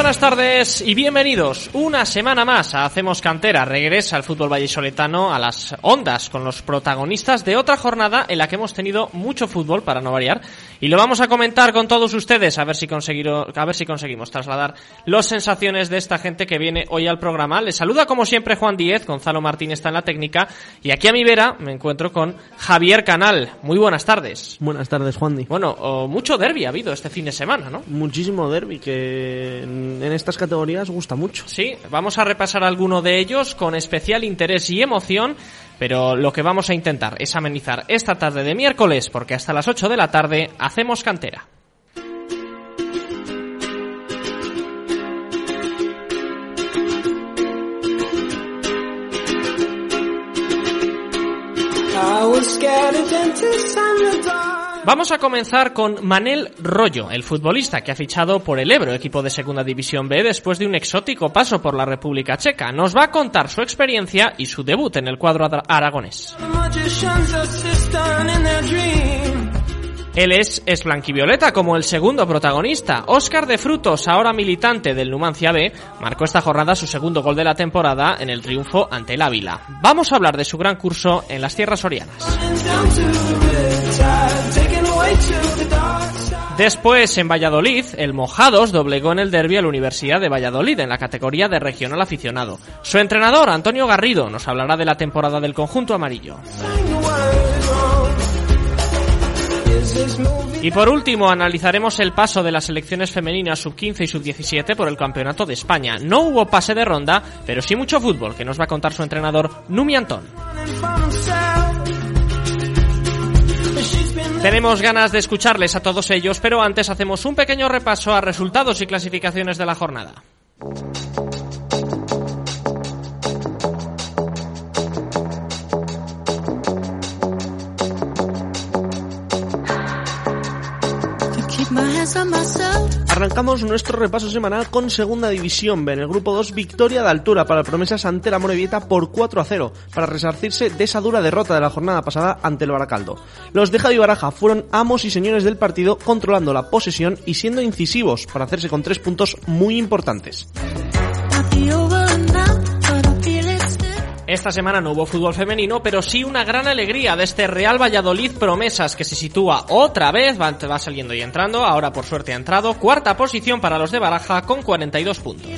Buenas tardes y bienvenidos una semana más a Hacemos Cantera. Regresa el fútbol vallisoletano a las ondas con los protagonistas de otra jornada en la que hemos tenido mucho fútbol para no variar y lo vamos a comentar con todos ustedes a ver si a ver si conseguimos trasladar las sensaciones de esta gente que viene hoy al programa. Les saluda como siempre Juan Díez, Gonzalo Martín está en la técnica y aquí a mi vera me encuentro con Javier Canal. Muy buenas tardes. Buenas tardes, Juan Di. Bueno, mucho derby ha habido este fin de semana, ¿no? Muchísimo derby que en estas categorías gusta mucho. Sí, vamos a repasar alguno de ellos con especial interés y emoción, pero lo que vamos a intentar es amenizar esta tarde de miércoles, porque hasta las 8 de la tarde hacemos cantera. Vamos a comenzar con Manel Rollo, el futbolista que ha fichado por el Ebro, equipo de Segunda División B, después de un exótico paso por la República Checa. Nos va a contar su experiencia y su debut en el cuadro aragonés. Él es, es blanquivioleta como el segundo protagonista. Óscar de Frutos, ahora militante del Numancia B, marcó esta jornada su segundo gol de la temporada en el triunfo ante el Ávila. Vamos a hablar de su gran curso en las tierras orianas. Después, en Valladolid, el Mojados doblegó en el derby a la Universidad de Valladolid en la categoría de regional aficionado. Su entrenador, Antonio Garrido, nos hablará de la temporada del conjunto amarillo. Y por último, analizaremos el paso de las selecciones femeninas sub-15 y sub-17 por el Campeonato de España. No hubo pase de ronda, pero sí mucho fútbol, que nos va a contar su entrenador, Numi Antón. Tenemos ganas de escucharles a todos ellos, pero antes hacemos un pequeño repaso a resultados y clasificaciones de la jornada. Arrancamos nuestro repaso semanal con Segunda División B. En el grupo 2, victoria de altura para Promesas ante la Morevieta por 4 a 0, para resarcirse de esa dura derrota de la jornada pasada ante el Baracaldo. Los de Javi Baraja fueron amos y señores del partido, controlando la posesión y siendo incisivos para hacerse con tres puntos muy importantes. Esta semana no hubo fútbol femenino, pero sí una gran alegría de este Real Valladolid Promesas que se sitúa otra vez, va, saliendo y entrando, ahora por suerte ha entrado, cuarta posición para los de Baraja con 42 puntos.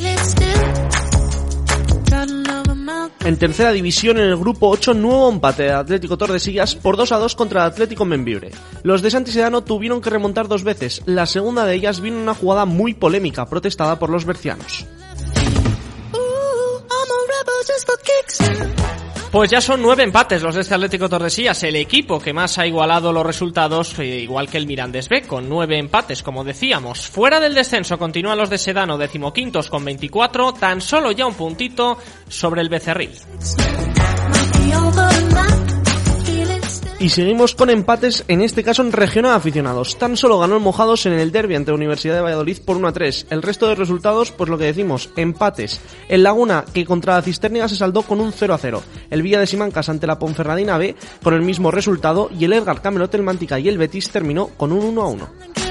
En tercera división, en el grupo 8, nuevo empate de Atlético Tordesillas por 2 a 2 contra Atlético Membibre. Los de Santisedano tuvieron que remontar dos veces. La segunda de ellas vino una jugada muy polémica, protestada por los bercianos. Pues ya son nueve empates los de este Atlético Tordesillas, el equipo que más ha igualado los resultados, eh, igual que el Mirandés B, con nueve empates, como decíamos. Fuera del descenso continúan los de Sedano, decimoquintos con 24, tan solo ya un puntito sobre el Becerril. Y seguimos con empates, en este caso en regional aficionados. Tan solo ganó el Mojados en el derby ante Universidad de Valladolid por 1 a 3. El resto de resultados, pues lo que decimos, empates. El Laguna, que contra la Cisternia se saldó con un 0 a 0. El Villa de Simancas ante la Ponferradina B con el mismo resultado. Y el Edgar Camelote, el y el Betis terminó con un 1 a 1.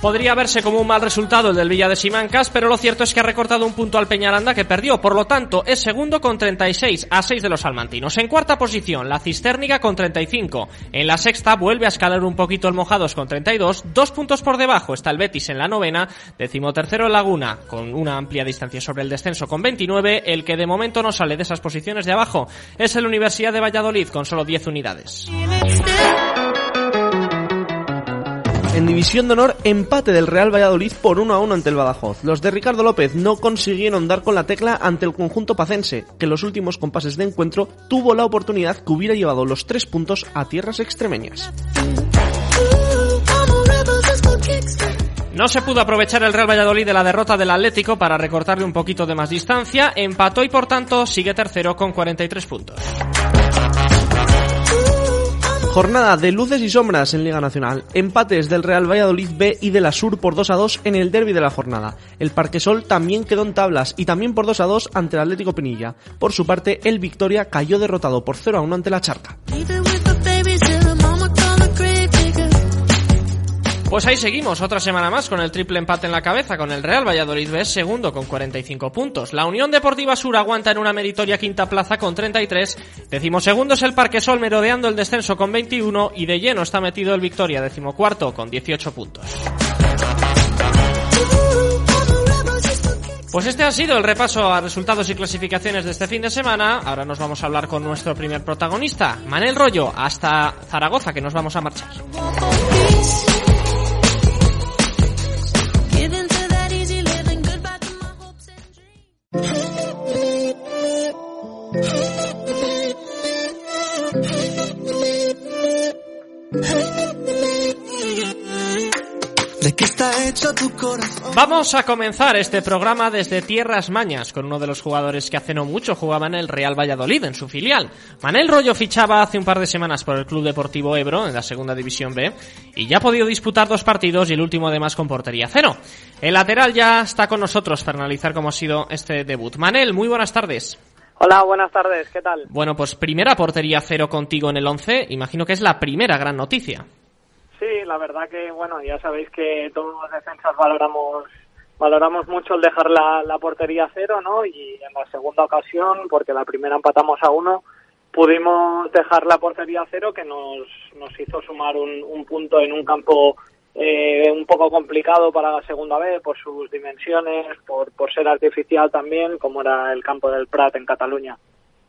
Podría verse como un mal resultado el del Villa de Simancas, pero lo cierto es que ha recortado un punto al Peñaranda que perdió, por lo tanto es segundo con 36 a 6 de los salmantinos. En cuarta posición, la Cistérnica con 35. En la sexta vuelve a escalar un poquito el Mojados con 32. Dos puntos por debajo está el Betis en la novena. Decimotercero el Laguna con una amplia distancia sobre el descenso con 29. El que de momento no sale de esas posiciones de abajo es el Universidad de Valladolid con solo 10 unidades. En División de Honor, empate del Real Valladolid por 1 a 1 ante el Badajoz. Los de Ricardo López no consiguieron dar con la tecla ante el conjunto pacense, que en los últimos compases de encuentro tuvo la oportunidad que hubiera llevado los tres puntos a tierras extremeñas. No se pudo aprovechar el Real Valladolid de la derrota del Atlético para recortarle un poquito de más distancia, empató y por tanto sigue tercero con 43 puntos. Jornada de luces y sombras en Liga Nacional. Empates del Real Valladolid B y de la Sur por 2 a 2 en el derby de la jornada. El Parquesol también quedó en tablas y también por 2 a 2 ante el Atlético Pinilla. Por su parte, el Victoria cayó derrotado por 0 a 1 ante la Charca. Pues ahí seguimos, otra semana más con el triple empate en la cabeza, con el Real Valladolid B segundo con 45 puntos. La Unión Deportiva Sur aguanta en una meritoria quinta plaza con 33. Decimosegundo es el Parque Sol merodeando el descenso con 21 y de lleno está metido el Victoria decimocuarto con 18 puntos. Pues este ha sido el repaso a resultados y clasificaciones de este fin de semana. Ahora nos vamos a hablar con nuestro primer protagonista, Manel Rollo, hasta Zaragoza, que nos vamos a marchar. Vamos a comenzar este programa desde Tierras Mañas con uno de los jugadores que hace no mucho jugaba en el Real Valladolid, en su filial. Manel Rollo fichaba hace un par de semanas por el Club Deportivo Ebro en la Segunda División B y ya ha podido disputar dos partidos y el último además con portería cero. El lateral ya está con nosotros para analizar cómo ha sido este debut. Manel, muy buenas tardes. Hola, buenas tardes, ¿qué tal? Bueno, pues primera portería cero contigo en el 11, imagino que es la primera gran noticia. Sí, la verdad que, bueno, ya sabéis que todos los defensas valoramos valoramos mucho el dejar la, la portería cero, ¿no? Y en la segunda ocasión, porque la primera empatamos a uno, pudimos dejar la portería cero que nos, nos hizo sumar un, un punto en un campo eh, un poco complicado para la segunda vez por sus dimensiones, por, por ser artificial también, como era el campo del Prat en Cataluña.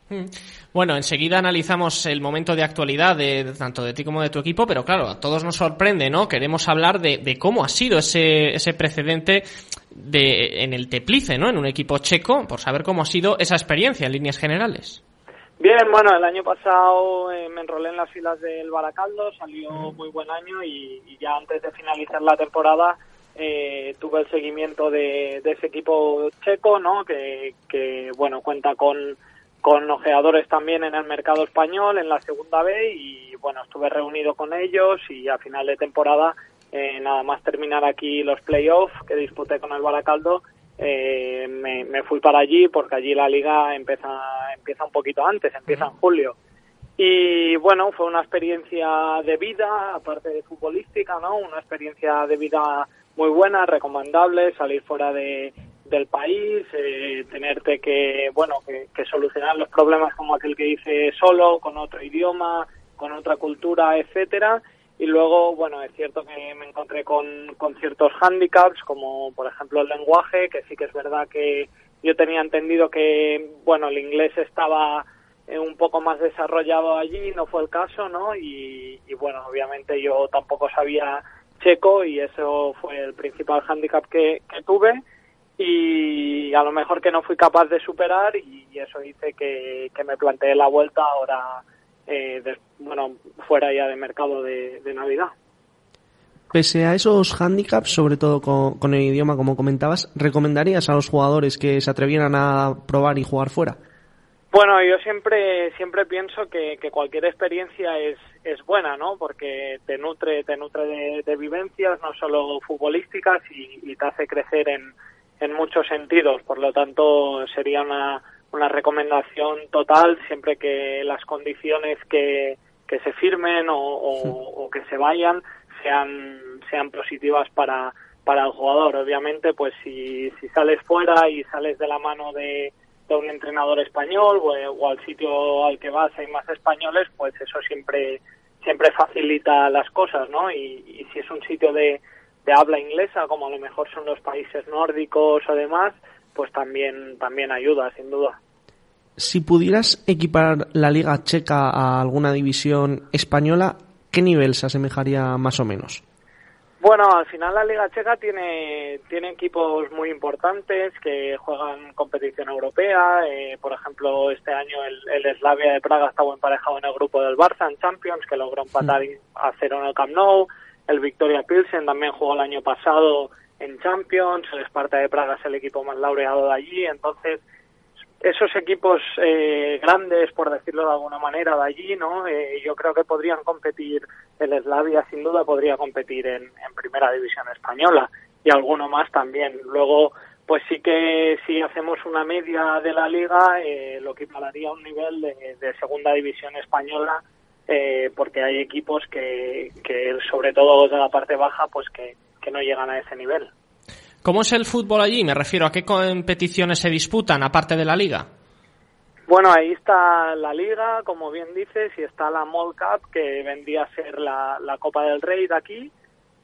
Hmm. Bueno, enseguida analizamos el momento de actualidad de, tanto de ti como de tu equipo, pero claro, a todos nos sorprende, ¿no? Queremos hablar de, de cómo ha sido ese, ese precedente de, en el Teplice, ¿no? En un equipo checo, por saber cómo ha sido esa experiencia en líneas generales. Bien, bueno, el año pasado eh, me enrolé en las filas del Baracaldo, salió muy buen año y, ya antes de finalizar la temporada eh, tuve el seguimiento de, de, ese equipo checo, ¿no? Que, que bueno, cuenta con, con ojeadores también en el mercado español, en la segunda B y bueno, estuve reunido con ellos y a final de temporada, eh, nada más terminar aquí los playoffs que disputé con el Baracaldo, eh, me, me, fui para allí porque allí la liga empieza, empieza un poquito antes, empieza en julio. Y bueno, fue una experiencia de vida, aparte de futbolística, ¿no? Una experiencia de vida muy buena, recomendable, salir fuera de, del país, eh, tenerte que, bueno, que, que, solucionar los problemas como aquel que hice solo, con otro idioma, con otra cultura, etcétera y luego, bueno, es cierto que me encontré con, con ciertos hándicaps, como por ejemplo el lenguaje, que sí que es verdad que yo tenía entendido que, bueno, el inglés estaba eh, un poco más desarrollado allí, no fue el caso, ¿no? Y, bueno, obviamente yo tampoco sabía checo y eso fue el principal hándicap que, tuve y a lo mejor que no fui capaz de superar y, y eso hice que, que me planteé la vuelta ahora eh, de, bueno, fuera ya de mercado de, de, Navidad. Pese a esos hándicaps, sobre todo con, con, el idioma, como comentabas, ¿recomendarías a los jugadores que se atrevieran a probar y jugar fuera? Bueno, yo siempre siempre pienso que, que cualquier experiencia es, es buena, ¿no? Porque te nutre te nutre de, de vivencias, no solo futbolísticas, y, y te hace crecer en, en muchos sentidos. Por lo tanto, sería una una recomendación total siempre que las condiciones que, que se firmen o, o, o, que se vayan sean sean positivas para para el jugador. Obviamente pues si, si sales fuera y sales de la mano de, de un entrenador español o, o, al sitio al que vas hay más españoles pues eso siempre siempre facilita las cosas no y, y si es un sitio de, de habla inglesa como a lo mejor son los países nórdicos o demás pues también, también ayuda, sin duda. Si pudieras equiparar la Liga Checa a alguna división española, ¿qué nivel se asemejaría más o menos? Bueno, al final la Liga Checa tiene, tiene equipos muy importantes que juegan competición europea. Eh, por ejemplo, este año el, el, Slavia de Praga estaba emparejado en el grupo del Barça en Champions, que logró empatar mm. a cero en el Camp Nou. El Victoria Pilsen también jugó el año pasado en Champions. El Sparta de Praga es el equipo más laureado de allí. Entonces, esos equipos eh, grandes, por decirlo de alguna manera, de allí, ¿no? Eh, yo creo que podrían competir, el Slavia sin duda podría competir en, Primera División Española y alguno más también. Luego, pues sí que si hacemos una media de la liga, eh, lo que equipararía a un nivel de, Segunda División Española, porque hay equipos que, que, sobre todo de la parte baja, pues que no llegan a ese nivel. ¿Cómo es el fútbol allí? Me refiero a qué competiciones se disputan, aparte de la liga. Bueno, ahí está la liga, como bien dices, y está la Mall Cup, que vendría a ser la, Copa del Rey de aquí,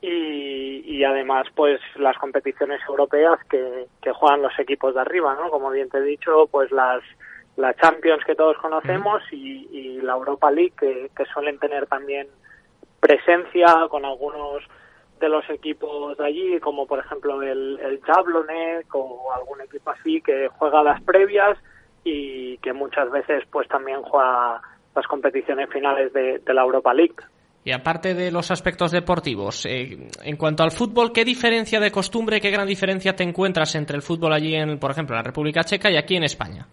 y, además, pues, las competiciones europeas que, juegan los equipos de arriba, ¿no? Como bien te he dicho, pues las, la Champions que todos conocemos y, la Europa League, que, que suelen tener también presencia con algunos de los equipos de allí, como por ejemplo el, el Jablonec o algún equipo así que juega las previas y que muchas veces pues también juega las competiciones finales de, la Europa League. Y aparte de los aspectos deportivos, eh, en cuanto al fútbol, ¿qué diferencia de costumbre, qué gran diferencia te encuentras entre el fútbol allí, en, por ejemplo, en la República Checa y aquí en España?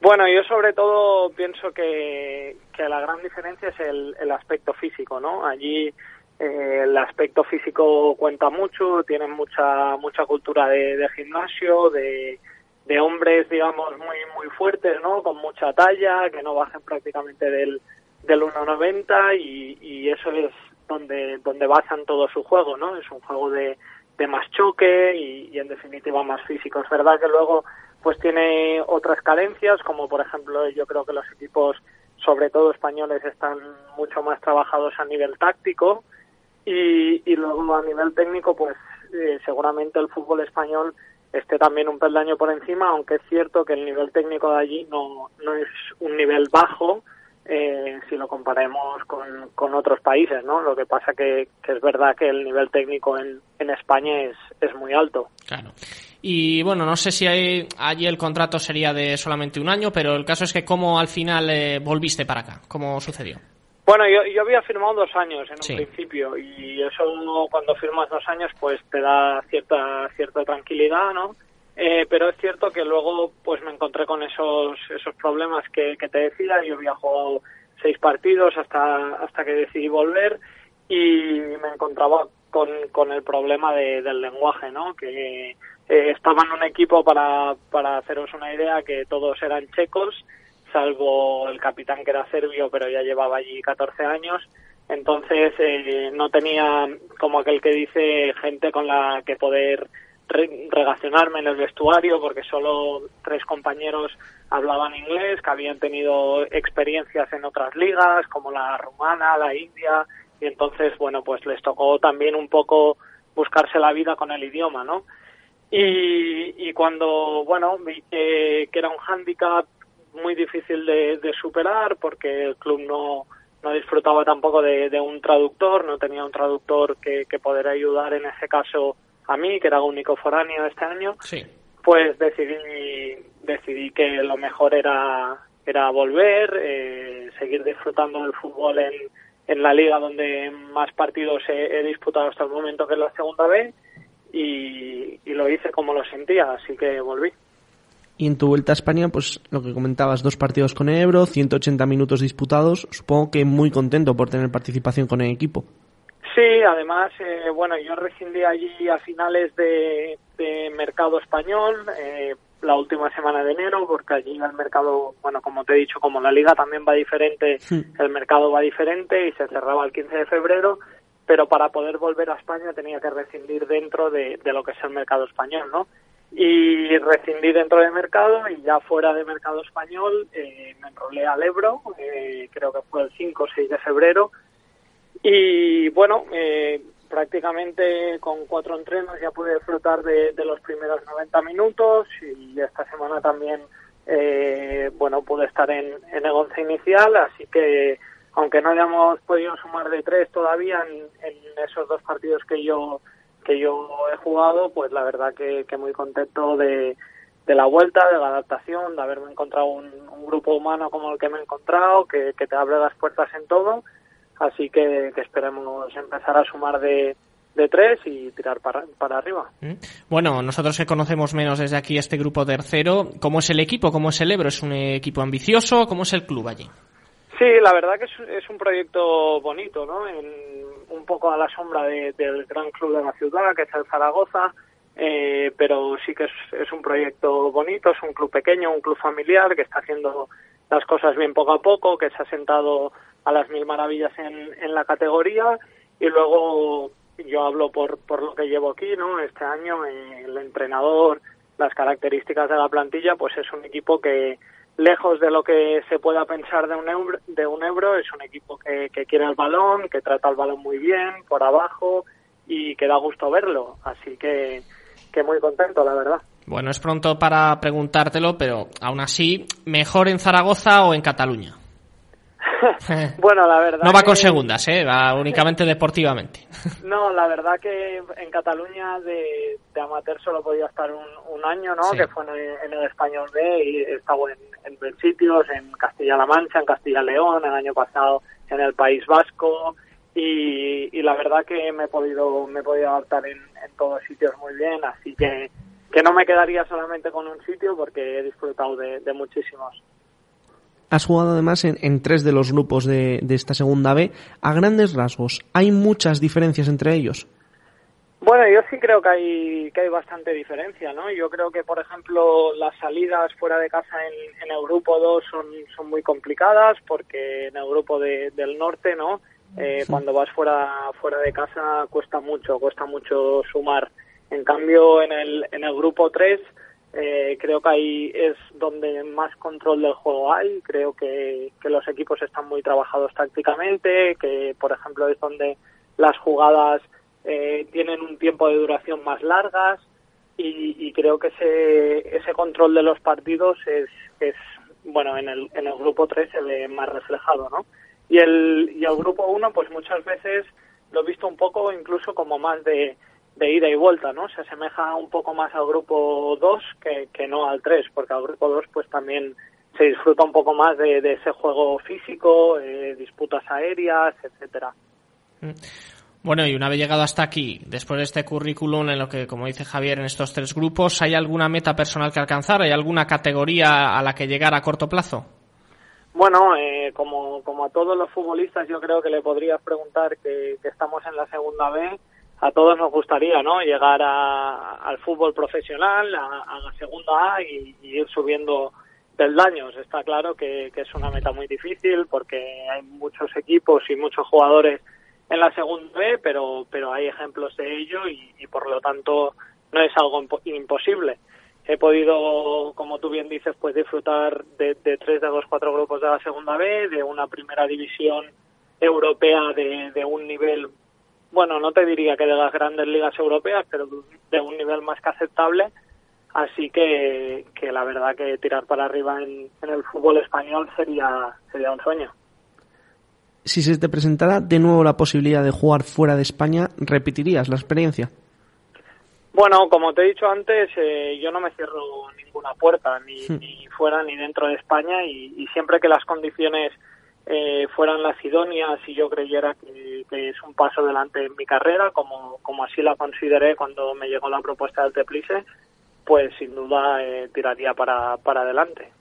Bueno, yo sobre todo pienso que, que la gran diferencia es el, el aspecto físico, ¿no? Allí eh, el aspecto físico cuenta mucho, tienen mucha mucha cultura de, gimnasio, de, de, hombres, digamos, muy muy fuertes, ¿no? Con mucha talla, que no bajen prácticamente del, del 1,90 y, y eso es donde donde basan todo su juego, ¿no? Es un juego de, de más choque y, y en definitiva más físico. Es verdad que luego pues tiene otras carencias, como por ejemplo yo creo que los equipos, sobre todo españoles, están mucho más trabajados a nivel táctico, y, y luego a nivel técnico, pues eh, seguramente el fútbol español esté también un peldaño por encima, aunque es cierto que el nivel técnico de allí no, no es un nivel bajo eh, si lo comparemos con, con otros países, ¿no? Lo que pasa que, que es verdad que el nivel técnico en, en España es, es muy alto. Claro. Y bueno, no sé si hay, allí el contrato sería de solamente un año, pero el caso es que cómo al final eh, volviste para acá, ¿cómo sucedió? Bueno, yo, yo había firmado dos años en un principio y eso cuando firmas dos años pues te da cierta cierta tranquilidad, ¿no? Eh, pero es cierto que luego pues me encontré con esos esos problemas que, que te decía. Yo había jugado seis partidos hasta hasta que decidí volver y me encontraba con, con el problema de, del lenguaje, ¿no? Que eh, estaba en un equipo para para haceros una idea que todos eran checos salvo el capitán que era serbio, pero ya llevaba allí 14 años. Entonces eh, no tenía, como aquel que dice, gente con la que poder relacionarme en el vestuario, porque solo tres compañeros hablaban inglés, que habían tenido experiencias en otras ligas, como la rumana, la india, y entonces, bueno, pues les tocó también un poco buscarse la vida con el idioma, ¿no? Y, cuando, bueno, vi que, que era un hándicap muy difícil de, superar porque el club no, no disfrutaba tampoco de, un traductor, no tenía un traductor que, que poder ayudar en ese caso a mí, que era único foráneo este año, sí. pues decidí, decidí que lo mejor era, era volver, eh, seguir disfrutando del fútbol en, en la liga donde más partidos he, he, disputado hasta el momento, que es la segunda vez, y, y lo hice como lo sentía, así que volví. Y en tu vuelta a España, pues lo que comentabas, dos partidos con Ebro, 180 minutos disputados. Supongo que muy contento por tener participación con el equipo. Sí, además, eh, bueno, yo rescindí allí a finales de, mercado español, eh, la última semana de enero, porque allí el mercado, bueno, como te he dicho, como la liga también va diferente, el mercado va diferente y se cerraba el 15 de febrero, pero para poder volver a España tenía que rescindir dentro de, de lo que es el mercado español, ¿no? Y rescindí dentro de mercado y ya fuera de mercado español eh, me enrolé al Ebro, eh, creo que fue el 5 o 6 de febrero. Y bueno, eh, prácticamente con cuatro entrenos ya pude disfrutar de, los primeros 90 minutos y esta semana también bueno pude estar en, en el once inicial, así que aunque no hayamos podido sumar de tres todavía en, esos dos partidos que yo que yo he jugado, pues la verdad que, muy contento de, de, la vuelta, de la adaptación, de haberme encontrado un, grupo humano como el que me he encontrado, que, te abre las puertas en todo. Así que, que esperemos empezar a sumar de, de tres y tirar para, para arriba. Mm. Bueno, nosotros que conocemos menos desde aquí este grupo tercero, ¿cómo es el equipo? ¿Cómo es el Ebro? ¿Es un equipo ambicioso? ¿Cómo es el club allí? Sí, la verdad que es, un proyecto bonito, ¿no? un poco a la sombra del gran club de la ciudad, que es el Zaragoza, eh, pero sí que es, un proyecto bonito, es un club pequeño, un club familiar que está haciendo las cosas bien poco a poco, que se ha sentado a las mil maravillas en, en la categoría y luego yo hablo por, por lo que llevo aquí, ¿no? Este año el entrenador, las características de la plantilla, pues es un equipo que lejos de lo que se pueda pensar de un euro, de un euro es un equipo que, quiere el balón, que trata el balón muy bien, por abajo y que da gusto verlo. Así que, que muy contento, la verdad. Bueno, es pronto para preguntártelo, pero aún así, ¿mejor en Zaragoza o en Cataluña? bueno, la verdad. No va con segundas, ¿eh? va únicamente deportivamente. no, la verdad que en Cataluña de, amateur solo podía estar un, año, ¿no? Que fue en el, Español B y he estado en, en sitios, en Castilla-La Mancha, en Castilla-León, el año pasado en el País Vasco. Y, la verdad que me he podido me he podido adaptar en, todos sitios muy bien, así que que no me quedaría solamente con un sitio porque he disfrutado de muchísimos. Has jugado además en, tres de los grupos de, esta segunda B. A grandes rasgos, ¿hay muchas diferencias entre ellos? Bueno, yo sí creo que hay, que hay bastante diferencia, ¿no? Yo creo que, por ejemplo, las salidas fuera de casa en, el grupo 2 son, son muy complicadas porque en el grupo del norte, ¿no? Eh, cuando vas fuera, fuera de casa cuesta mucho, cuesta mucho sumar. En cambio, en el, en el grupo 3 eh, creo que ahí es donde más control del juego hay. Creo que, los equipos están muy trabajados tácticamente, que por ejemplo es donde las jugadas eh, tienen un tiempo de duración más largas y, creo que ese, ese control de los partidos es, es bueno, en el, en el grupo 3 se ve más reflejado, ¿no? Y el, y el grupo 1, pues muchas veces lo he visto un poco incluso como más de de ida y vuelta, ¿no? Se asemeja un poco más al grupo 2 que, que no al 3, porque al grupo 2 pues también se disfruta un poco más de, ese juego físico, eh, disputas aéreas, etcétera. Mm. Bueno, y una vez llegado hasta aquí, después de este currículum en lo que, como dice Javier, en estos tres grupos, ¿hay alguna meta personal que alcanzar? ¿Hay alguna categoría a la que llegar a corto plazo? Bueno, eh, como, como a todos los futbolistas, yo creo que le podrías preguntar que, que estamos en la segunda B a todos nos gustaría no llegar al fútbol profesional, a, la segunda A y, ir subiendo peldaños. Está claro que, es una meta muy difícil porque hay muchos equipos y muchos jugadores en la segunda B, pero, pero hay ejemplos de ello y, por lo tanto no es algo imposible. He podido, como tú bien dices, pues disfrutar de, tres de los cuatro grupos de la segunda B, de una primera división europea de, de un nivel bueno, no te diría que de las grandes ligas europeas, pero de un nivel más que aceptable. Así que, que la verdad que tirar para arriba en, el fútbol español sería, sería un sueño. Si se te presentara de nuevo la posibilidad de jugar fuera de España, ¿repetirías la experiencia? Bueno, como te he dicho antes, eh, yo no me cierro ninguna puerta, ni, hmm. ni fuera ni dentro de España, y siempre que las condiciones eh, fueran las idóneas y yo creyera que, es un paso adelante en mi carrera, como, como así la consideré cuando me llegó la propuesta del Teplice, pues sin duda eh, tiraría para, para adelante.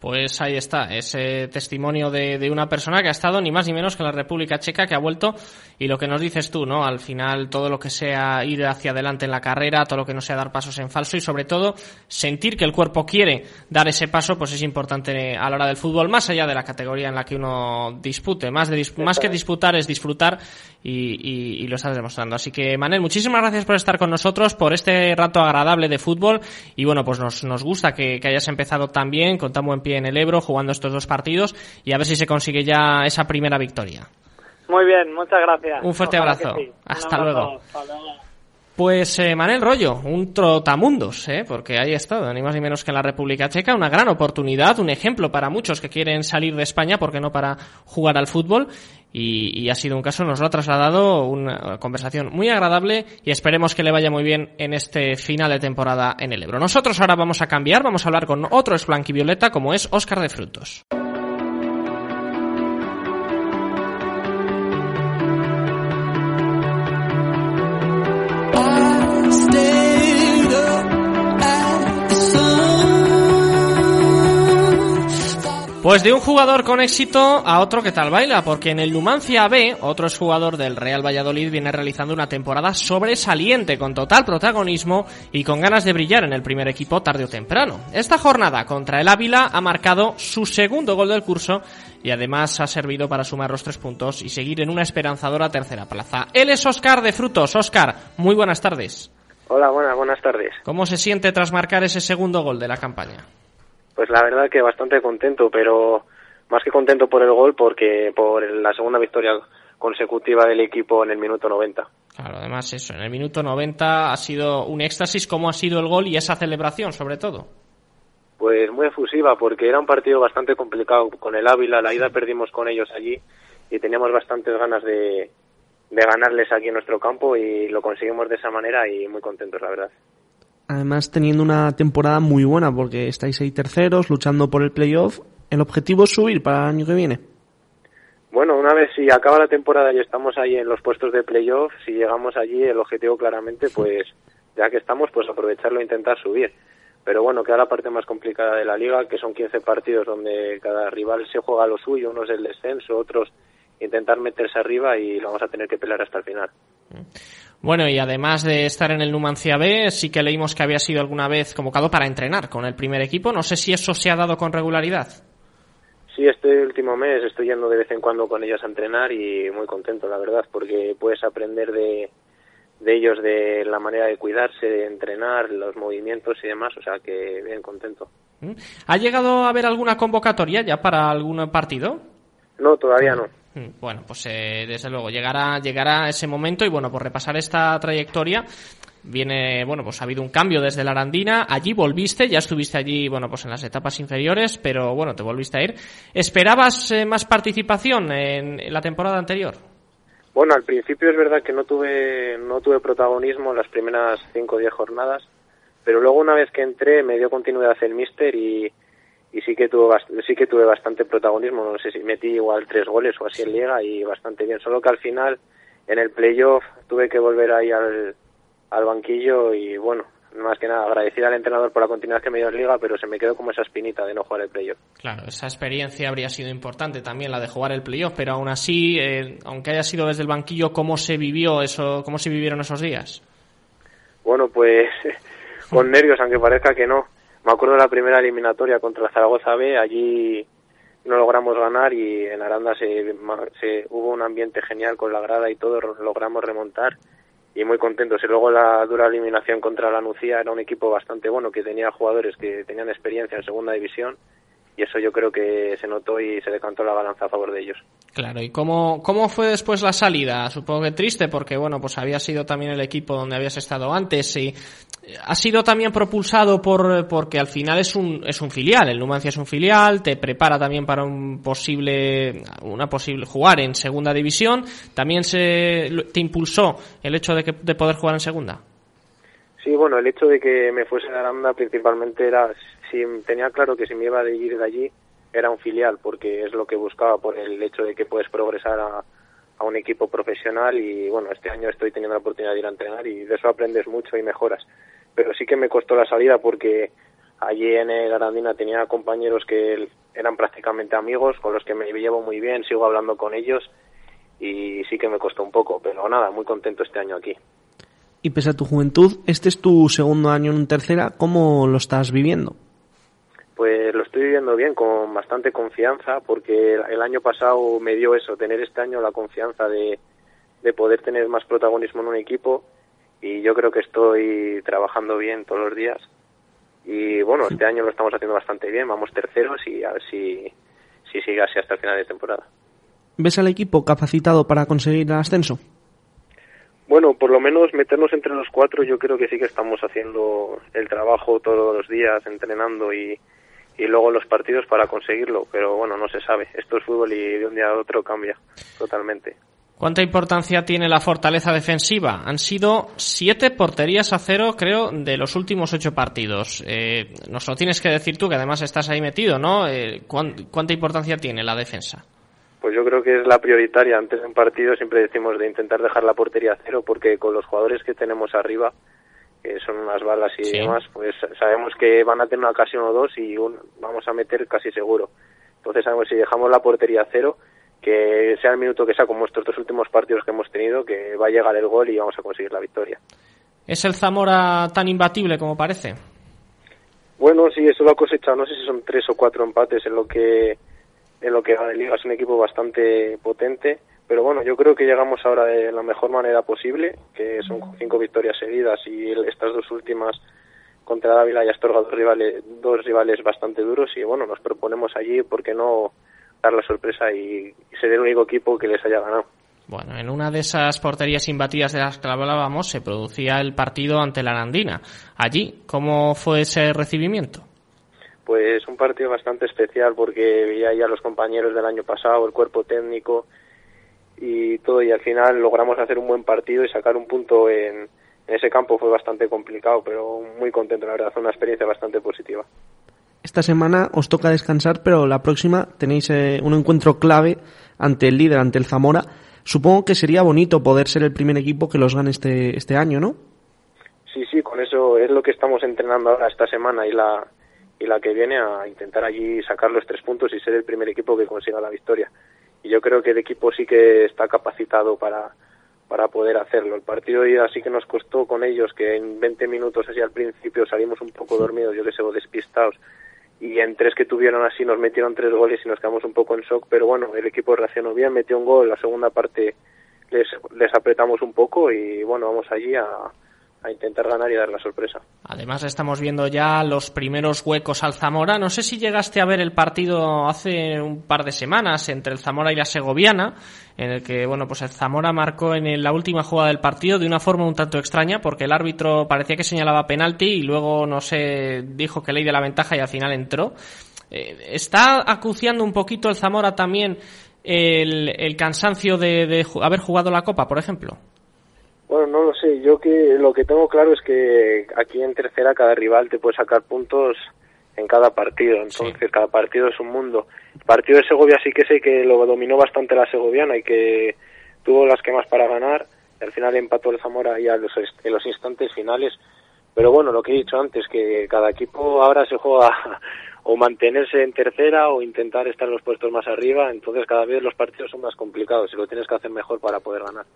Pues ahí está, ese testimonio de, de, una persona que ha estado ni más ni menos que en la República Checa, que ha vuelto, y lo que nos dices tú, ¿no? Al final, todo lo que sea ir hacia adelante en la carrera, todo lo que no sea dar pasos en falso, y sobre todo, sentir que el cuerpo quiere dar ese paso, pues es importante a la hora del fútbol, más allá de la categoría en la que uno dispute. Más, de, más que disputar es disfrutar, y, y, lo estás demostrando. Así que, Manel, muchísimas gracias por estar con nosotros, por este rato agradable de fútbol, y bueno, pues nos, nos gusta que, que hayas empezado tan bien, con tan buen en el Ebro jugando estos dos partidos y a ver si se consigue ya esa primera victoria. Muy bien, muchas gracias. Un fuerte abrazo. Hasta luego. Pues eh, Manel Rollo, un trotamundos, ¿eh? porque ahí ha estado, ni más ni menos que en la República Checa, una gran oportunidad, un ejemplo para muchos que quieren salir de España, porque no para jugar al fútbol, y, ha sido un caso, nos lo ha trasladado, una conversación muy agradable y esperemos que le vaya muy bien en este final de temporada en el Ebro. Nosotros ahora vamos a cambiar, vamos a hablar con otro es violeta como es Óscar de Frutos. Pues de un jugador con éxito a otro que tal baila, porque en el Numancia B, otro jugador del Real Valladolid viene realizando una temporada sobresaliente, con total protagonismo y con ganas de brillar en el primer equipo tarde o temprano. Esta jornada contra el Ávila ha marcado su segundo gol del curso y además ha servido para sumar los tres puntos y seguir en una esperanzadora tercera plaza. Él es Oscar de Frutos. Oscar, muy buenas tardes. Hola, buenas, buenas tardes. ¿Cómo se siente tras marcar ese segundo gol de la campaña? Pues la verdad que bastante contento, pero más que contento por el gol, porque por la segunda victoria consecutiva del equipo en el minuto 90. Claro, además eso, en el minuto 90 ha sido un éxtasis, ¿cómo ha sido el gol y esa celebración sobre todo? Pues muy efusiva, porque era un partido bastante complicado con el Ávila, la ida perdimos con ellos allí y teníamos bastantes ganas de, de ganarles aquí en nuestro campo y lo conseguimos de esa manera y muy contentos, la verdad además teniendo una temporada muy buena porque estáis ahí terceros, luchando por el playoff. ¿El objetivo es subir para el año que viene? Bueno, una vez si acaba la temporada y estamos ahí en los puestos de playoff, si llegamos allí, el objetivo claramente, pues ya que estamos, pues aprovecharlo e intentar subir. Pero bueno, queda la parte más complicada de la liga, que son 15 partidos donde cada rival se juega lo suyo, unos el descenso, otros intentar meterse arriba y lo vamos a tener que pelear hasta el final. Bueno, y además de estar en el Numancia B, sí que leímos que había sido alguna vez convocado para entrenar con el primer equipo. No sé si eso se ha dado con regularidad. Sí, este último mes estoy yendo de vez en cuando con ellos a entrenar y muy contento, la verdad, porque puedes aprender de, de ellos, de la manera de cuidarse, de entrenar, los movimientos y demás, o sea que bien contento. ¿Mm? ¿Ha llegado a haber alguna convocatoria ya para algún partido? No, todavía no. Mm, bueno, pues eh, desde luego llegará, llegará ese momento y bueno, por repasar esta trayectoria, viene, bueno, pues ha habido un cambio desde la Arandina, allí volviste, ya estuviste allí, bueno, pues en las etapas inferiores, pero bueno, te volviste a ir. ¿Esperabas eh, más participación en, la temporada anterior? Bueno, al principio es verdad que no tuve, no tuve protagonismo en las primeras 5 o 10 jornadas, pero luego una vez que entré me dio continuidad el míster y, y sí que tuve sí que tuve bastante protagonismo no sé si metí igual tres goles o así en liga y bastante bien solo que al final en el playoff tuve que volver ahí al, al banquillo y bueno más que nada agradecer al entrenador por la continuidad que me dio en liga pero se me quedó como esa espinita de no jugar el playoff. Claro esa experiencia habría sido importante también la de jugar el playoff pero aún así eh, aunque haya sido desde el banquillo cómo se vivió eso cómo se vivieron esos días bueno pues con nervios aunque parezca que no me acuerdo de la primera eliminatoria contra Zaragoza B, allí no logramos ganar y en Aranda se, hubo un ambiente genial con la grada y todo, logramos remontar y muy contentos. Y luego la dura eliminación contra la Nucía era un equipo bastante bueno que tenía jugadores que tenían experiencia en segunda división y eso yo creo que se notó y se decantó la balanza a favor de ellos. Claro, ¿y cómo, cómo fue después la salida? Supongo que triste porque, bueno, pues había sido también el equipo donde habías estado antes y ha sido también propulsado por, porque al final es un, es un filial, el Numancia es un filial, te prepara también para un posible, una posible jugar en segunda división, también se, te impulsó el hecho de, que, de poder jugar en segunda. Sí, bueno, el hecho de que me fuese a Aranda principalmente era, si tenía claro que si me iba a ir de allí era un filial, porque es lo que buscaba por el hecho de que puedes progresar a, a un equipo profesional y bueno, este año estoy teniendo la oportunidad de ir a entrenar y de eso aprendes mucho y mejoras. Pero sí que me costó la salida porque allí en el Arandina tenía compañeros que eran prácticamente amigos, con los que me llevo muy bien, sigo hablando con ellos y sí que me costó un poco, pero nada, muy contento este año aquí. Y pese a tu juventud, este es tu segundo año en tercera, ¿cómo lo estás viviendo? Pues lo estoy viviendo bien, con bastante confianza, porque el año pasado me dio eso, tener este año la confianza de, de poder tener más protagonismo en un equipo y yo creo que estoy trabajando bien todos los días. Y bueno, este año lo estamos haciendo bastante bien, vamos terceros y a ver si, si sigue así hasta el final de temporada. ¿Ves al equipo capacitado para conseguir el ascenso? Bueno, por lo menos meternos entre los cuatro, yo creo que sí que estamos haciendo el trabajo todos los días, entrenando y, y luego los partidos para conseguirlo, pero bueno, no se sabe. Esto es fútbol y de un día a otro cambia totalmente. ¿Cuánta importancia tiene la fortaleza defensiva? Han sido siete porterías a cero, creo, de los últimos ocho partidos. Eh, nos lo tienes que decir tú, que además estás ahí metido, ¿no? Eh, ¿Cuánta importancia tiene la defensa? Pues yo creo que es la prioritaria. Antes de un partido siempre decimos de intentar dejar la portería a cero, porque con los jugadores que tenemos arriba, que son unas balas y demás, pues sabemos que van a tener una ocasión o dos y vamos a meter casi seguro. Entonces sabemos si dejamos la portería a cero que sea el minuto que sea como estos dos últimos partidos que hemos tenido, que va a llegar el gol y vamos a conseguir la victoria. ¿Es el Zamora tan imbatible como parece? Bueno, sí, eso lo ha cosechado. No sé si son tres o cuatro empates en lo que en lo que va de liga. Es un equipo bastante potente, pero bueno, yo creo que llegamos ahora de la mejor manera posible, que son cinco victorias seguidas y estas dos últimas contra Dávila y Astorga dos rivales, dos rivales bastante duros y bueno, nos proponemos allí, porque no dar la sorpresa y, ser el único equipo que les haya ganado. Bueno, en una de esas porterías imbatidas de las que hablábamos se producía el partido ante la Arandina. Allí, ¿cómo fue ese recibimiento? Pues un partido bastante especial porque veía ya a los compañeros del año pasado, el cuerpo técnico y todo, y al final logramos hacer un buen partido y sacar un punto en, en ese campo fue bastante complicado, pero muy contento, la verdad, fue una experiencia bastante positiva. Esta semana os toca descansar, pero la próxima tenéis eh, un encuentro clave ante el líder, ante el Zamora. Supongo que sería bonito poder ser el primer equipo que los gane este, este año, ¿no? Sí, sí, con eso es lo que estamos entrenando ahora esta semana y la, y la que viene a intentar allí sacar los tres puntos y ser el primer equipo que consiga la victoria. Y yo creo que el equipo sí que está capacitado para, para poder hacerlo. El partido de ida sí que nos costó con ellos, que en 20 minutos así al principio salimos un poco dormidos, yo que sé, o despistados, y en tres que tuvieron así nos metieron tres goles y nos quedamos un poco en shock, pero bueno, el equipo reaccionó bien, metió un gol, la segunda parte les, les apretamos un poco y bueno, vamos allí a, a intentar ganar y dar la sorpresa. Además estamos viendo ya los primeros huecos al Zamora. No sé si llegaste a ver el partido hace un par de semanas entre el Zamora y la Segoviana, en el que bueno pues el Zamora marcó en la última jugada del partido de una forma un tanto extraña, porque el árbitro parecía que señalaba penalti y luego no sé dijo que ley de la ventaja y al final entró. Eh, está acuciando un poquito el Zamora también el, cansancio de haber jugado la Copa, por ejemplo. Bueno, no lo sé. Yo que lo que tengo claro es que aquí en tercera cada rival te puede sacar puntos en cada partido. Entonces cada partido es un mundo. El partido de Segovia sí que sé que lo dominó bastante la segoviana y que tuvo las que más para ganar. al final empató el Zamora ya en los, en los instantes finales. Pero bueno, lo que he dicho antes, que cada equipo ahora se juega o mantenerse en tercera o intentar estar en los puestos más arriba. Entonces cada vez los partidos son más complicados y lo tienes que hacer mejor para poder ganar.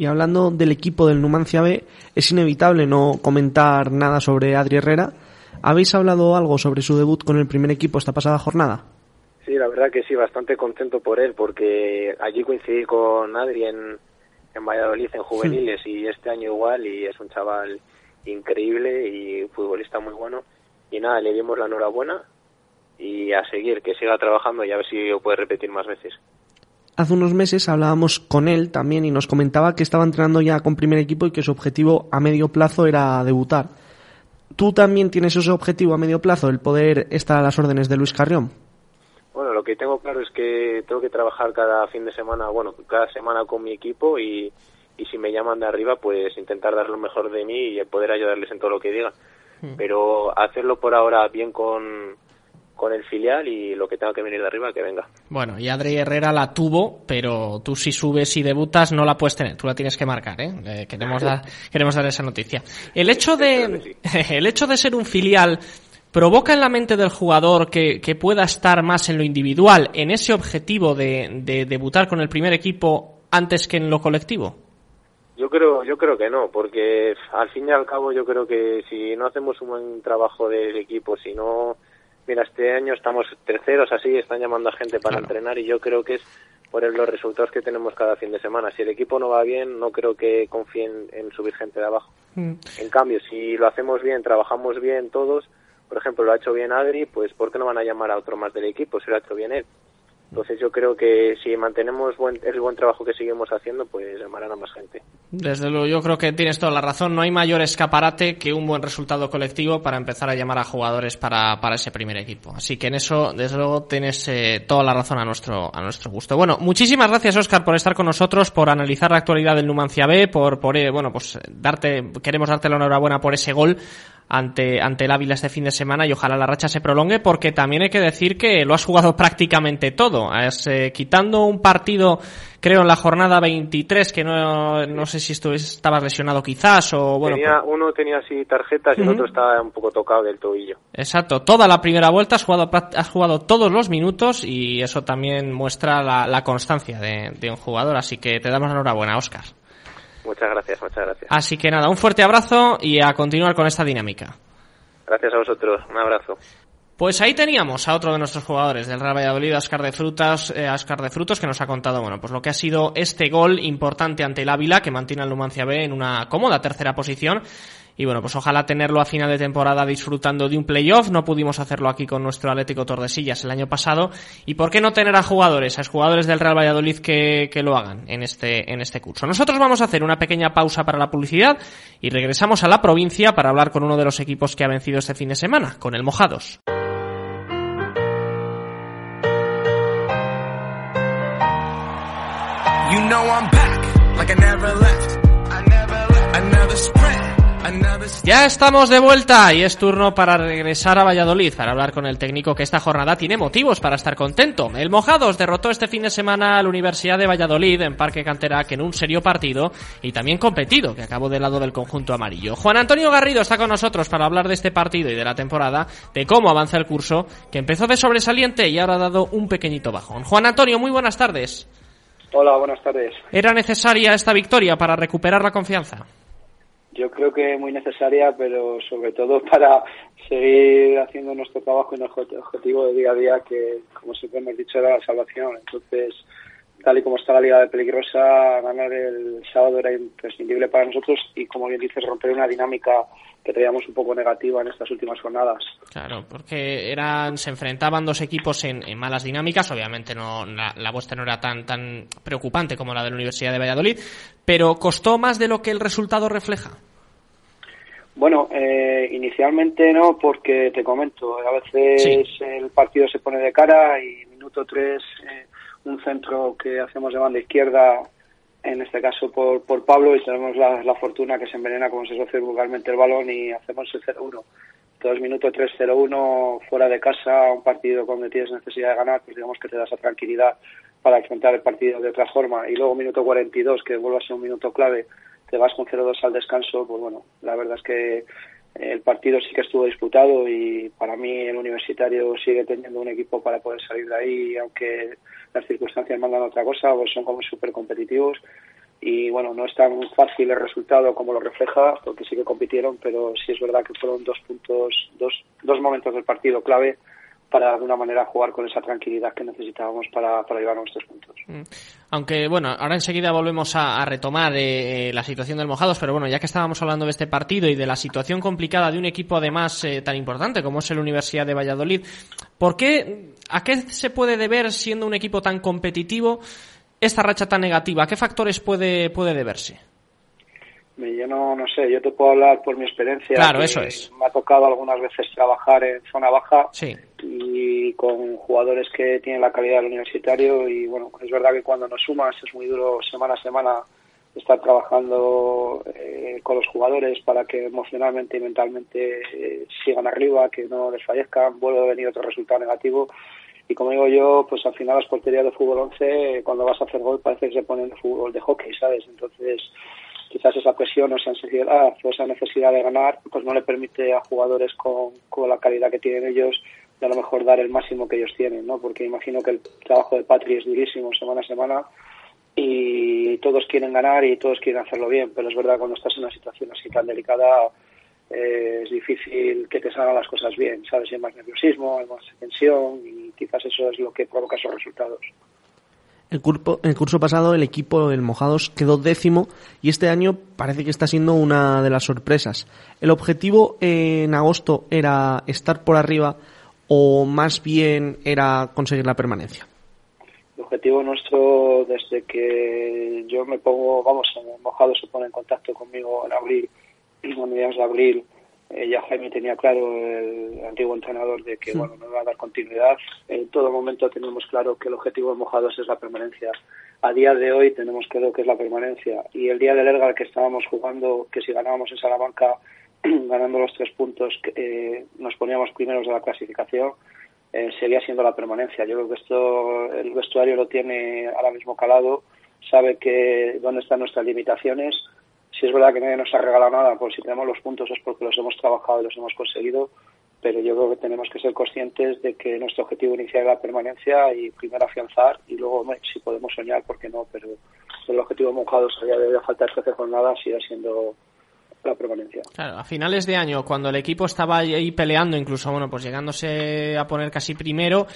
Y hablando del equipo del Numancia B, es inevitable no comentar nada sobre Adri Herrera. ¿Habéis hablado algo sobre su debut con el primer equipo esta pasada jornada? Sí, la verdad que sí, bastante contento por él, porque allí coincidí con Adri en, Valladolid en juveniles y este año igual, y es un chaval increíble y futbolista muy bueno. Y nada, le dimos la enhorabuena y a seguir, que siga trabajando y a ver si lo puede repetir más veces hace unos meses hablábamos con él también y nos comentaba que estaba entrenando ya con primer equipo y que su objetivo a medio plazo era debutar. ¿Tú también tienes ese objetivo a medio plazo, el poder estar a las órdenes de Luis Carrión? Bueno, lo que tengo claro es que tengo que trabajar cada fin de semana, bueno, cada semana con mi equipo y, y si me llaman de arriba, pues intentar dar lo mejor de mí y poder ayudarles en todo lo que diga. Hmm. Pero hacerlo por ahora bien con, con el filial y lo que tenga que venir de arriba que venga. Bueno, y Adri Herrera la tuvo, pero tú si subes y debutas no la puedes tener, tú la tienes que marcar, ¿eh? eh queremos, dar, queremos dar esa noticia. El hecho de, el hecho de ser un filial provoca en la mente del jugador que, que pueda estar más en lo individual, en ese objetivo de, de debutar con el primer equipo antes que en lo colectivo. Yo creo, yo creo que no, porque al fin y al cabo yo creo que si no hacemos un buen trabajo del equipo, si no mira, este año estamos terceros, así, están llamando a gente para entrenar y yo creo que es por los resultados que tenemos cada fin de semana. Si el equipo no va bien, no creo que confíen en subir gente de abajo. Mm. En cambio, si lo hacemos bien, trabajamos bien todos, por ejemplo, lo ha hecho bien Adri, pues ¿por qué no van a llamar a otro más del equipo si lo ha hecho bien él? Entonces yo creo que si mantenemos buen, el buen trabajo que seguimos haciendo, pues llamarán a más gente. Desde luego, yo creo que tienes toda la razón. No hay mayor escaparate que un buen resultado colectivo para empezar a llamar a jugadores para, para ese primer equipo. Así que en eso, desde luego, tienes eh, toda la razón a nuestro, a nuestro gusto. Bueno, muchísimas gracias, Oscar, por estar con nosotros, por analizar la actualidad del Numancia B, por, por eh, bueno, pues darte, queremos darte la enhorabuena por ese gol ante, ante el Ávila este fin de semana y ojalá la racha se prolongue porque también hay que decir que lo has jugado prácticamente todo. Eh, quitando un partido, creo, en la jornada 23 que no, no sé si estabas lesionado quizás o bueno. Tenía, uno tenía así tarjetas y el otro estaba un poco tocado del tobillo. Exacto. Toda la primera vuelta has jugado, has jugado todos los minutos y eso también muestra la, la constancia de, de un jugador. Así que te damos enhorabuena, Oscar. Muchas gracias, muchas gracias. Así que nada, un fuerte abrazo y a continuar con esta dinámica. Gracias a vosotros, un abrazo. Pues ahí teníamos a otro de nuestros jugadores del Real Valladolid, Oscar de Frutas, eh, Oscar de Frutos, que nos ha contado, bueno, pues lo que ha sido este gol importante ante el Ávila, que mantiene al Numancia B en una cómoda tercera posición y bueno, pues ojalá tenerlo a final de temporada disfrutando de un playoff. No pudimos hacerlo aquí con nuestro Atlético Tordesillas el año pasado. ¿Y por qué no tener a jugadores, a jugadores del Real Valladolid que, que lo hagan en este, en este curso? Nosotros vamos a hacer una pequeña pausa para la publicidad y regresamos a la provincia para hablar con uno de los equipos que ha vencido este fin de semana, con el Mojados. Ya estamos de vuelta y es turno para regresar a Valladolid para hablar con el técnico que esta jornada tiene motivos para estar contento. El Mojados derrotó este fin de semana a la Universidad de Valladolid en Parque Canterac en un serio partido y también competido que acabó del lado del conjunto amarillo. Juan Antonio Garrido está con nosotros para hablar de este partido y de la temporada, de cómo avanza el curso, que empezó de sobresaliente y ahora ha dado un pequeñito bajón. Juan Antonio, muy buenas tardes. Hola, buenas tardes. ¿Era necesaria esta victoria para recuperar la confianza? Yo creo que muy necesaria, pero sobre todo para seguir haciendo nuestro trabajo y nuestro objetivo de día a día, que como siempre hemos dicho era la salvación. Entonces, tal y como está la Liga de Peligrosa, ganar el sábado era imprescindible para nosotros y, como bien dices, romper una dinámica que teníamos un poco negativa en estas últimas jornadas. Claro, porque eran se enfrentaban dos equipos en, malas dinámicas, obviamente no la, la, vuestra no era tan tan preocupante como la de la Universidad de Valladolid, pero costó más de lo que el resultado refleja. Bueno, eh, inicialmente no, porque te comento, a veces el partido se pone de cara y minuto tres eh, un centro que hacemos de banda izquierda, en este caso por, por Pablo, y tenemos la, la fortuna que se envenena, como se suele vulgarmente, el balón y hacemos el 0-1. Entonces, minuto 3-0-1, fuera de casa, un partido donde tienes necesidad de ganar, pues digamos que te da esa tranquilidad para enfrentar el partido de otra forma. Y luego, minuto 42, que vuelve a ser un minuto clave, te vas con 0-2 al descanso, pues bueno, la verdad es que el partido sí que estuvo disputado y para mí el universitario sigue teniendo un equipo para poder salir de ahí, aunque las circunstancias mandan otra cosa, pues son como súper competitivos y bueno, no es tan fácil el resultado como lo refleja, porque sí que compitieron, pero sí es verdad que fueron dos puntos, dos, dos momentos del partido clave para de alguna manera jugar con esa tranquilidad que necesitábamos para, para llevar nuestros puntos. Mm. Aunque bueno, ahora enseguida volvemos a, retomar eh, la situación del Mojados, pero bueno, ya que estábamos hablando de este partido y de la situación complicada de un equipo además eh, tan importante como es la Universidad de Valladolid, ¿por qué, a qué se puede deber siendo un equipo tan competitivo esta racha tan negativa? ¿A qué factores puede, puede deberse? Yo no, no sé, yo te puedo hablar por mi experiencia. Claro, eso es. Me ha tocado algunas veces trabajar en zona baja sí. y con jugadores que tienen la calidad del universitario y bueno, es verdad que cuando nos sumas es muy duro semana a semana estar trabajando eh, con los jugadores para que emocionalmente y mentalmente eh, sigan arriba, que no les fallezcan, vuelve a venir otro resultado negativo y como digo yo, pues al final las porterías de fútbol 11 cuando vas a hacer gol parece que se ponen de fútbol de hockey, ¿sabes? Entonces quizás esa presión o esa necesidad, o esa necesidad de ganar, pues no le permite a jugadores con, con la calidad que tienen ellos de a lo mejor dar el máximo que ellos tienen, ¿no? Porque imagino que el trabajo de Patri es durísimo semana a semana y todos quieren ganar y todos quieren hacerlo bien, pero es verdad cuando estás en una situación así tan delicada eh, es difícil que te salgan las cosas bien, ¿sabes? Hay más nerviosismo, hay más tensión y quizás eso es lo que provoca esos resultados. El, el curso pasado el equipo del Mojados quedó décimo y este año parece que está siendo una de las sorpresas. ¿El objetivo en agosto era estar por arriba o más bien era conseguir la permanencia? objetivo nuestro, desde que yo me pongo, vamos, mojado se pone en contacto conmigo en abril, a mediados de abril, eh, ya Jaime tenía claro, el antiguo entrenador, de que bueno, no iba a dar continuidad. En todo momento tenemos claro que el objetivo de Mojados es la permanencia. A día de hoy tenemos claro que es la permanencia. Y el día del Ergal que estábamos jugando, que si ganábamos en Salamanca, ganando los tres puntos, eh, nos poníamos primeros de la clasificación, eh, seguía siendo la permanencia. Yo creo que esto el vestuario lo tiene ahora mismo calado, sabe que dónde están nuestras limitaciones si es verdad que nadie nos ha regalado nada, pues si tenemos los puntos es porque los hemos trabajado y los hemos conseguido, pero yo creo que tenemos que ser conscientes de que nuestro objetivo inicial es la permanencia y primero afianzar y luego si podemos soñar, ¿por qué no? Pero el objetivo mojado sería de falta de 13 jornadas sigue siendo la permanencia. Claro, a finales de año, cuando el equipo estaba ahí peleando, incluso, bueno, pues llegándose a poner casi primero,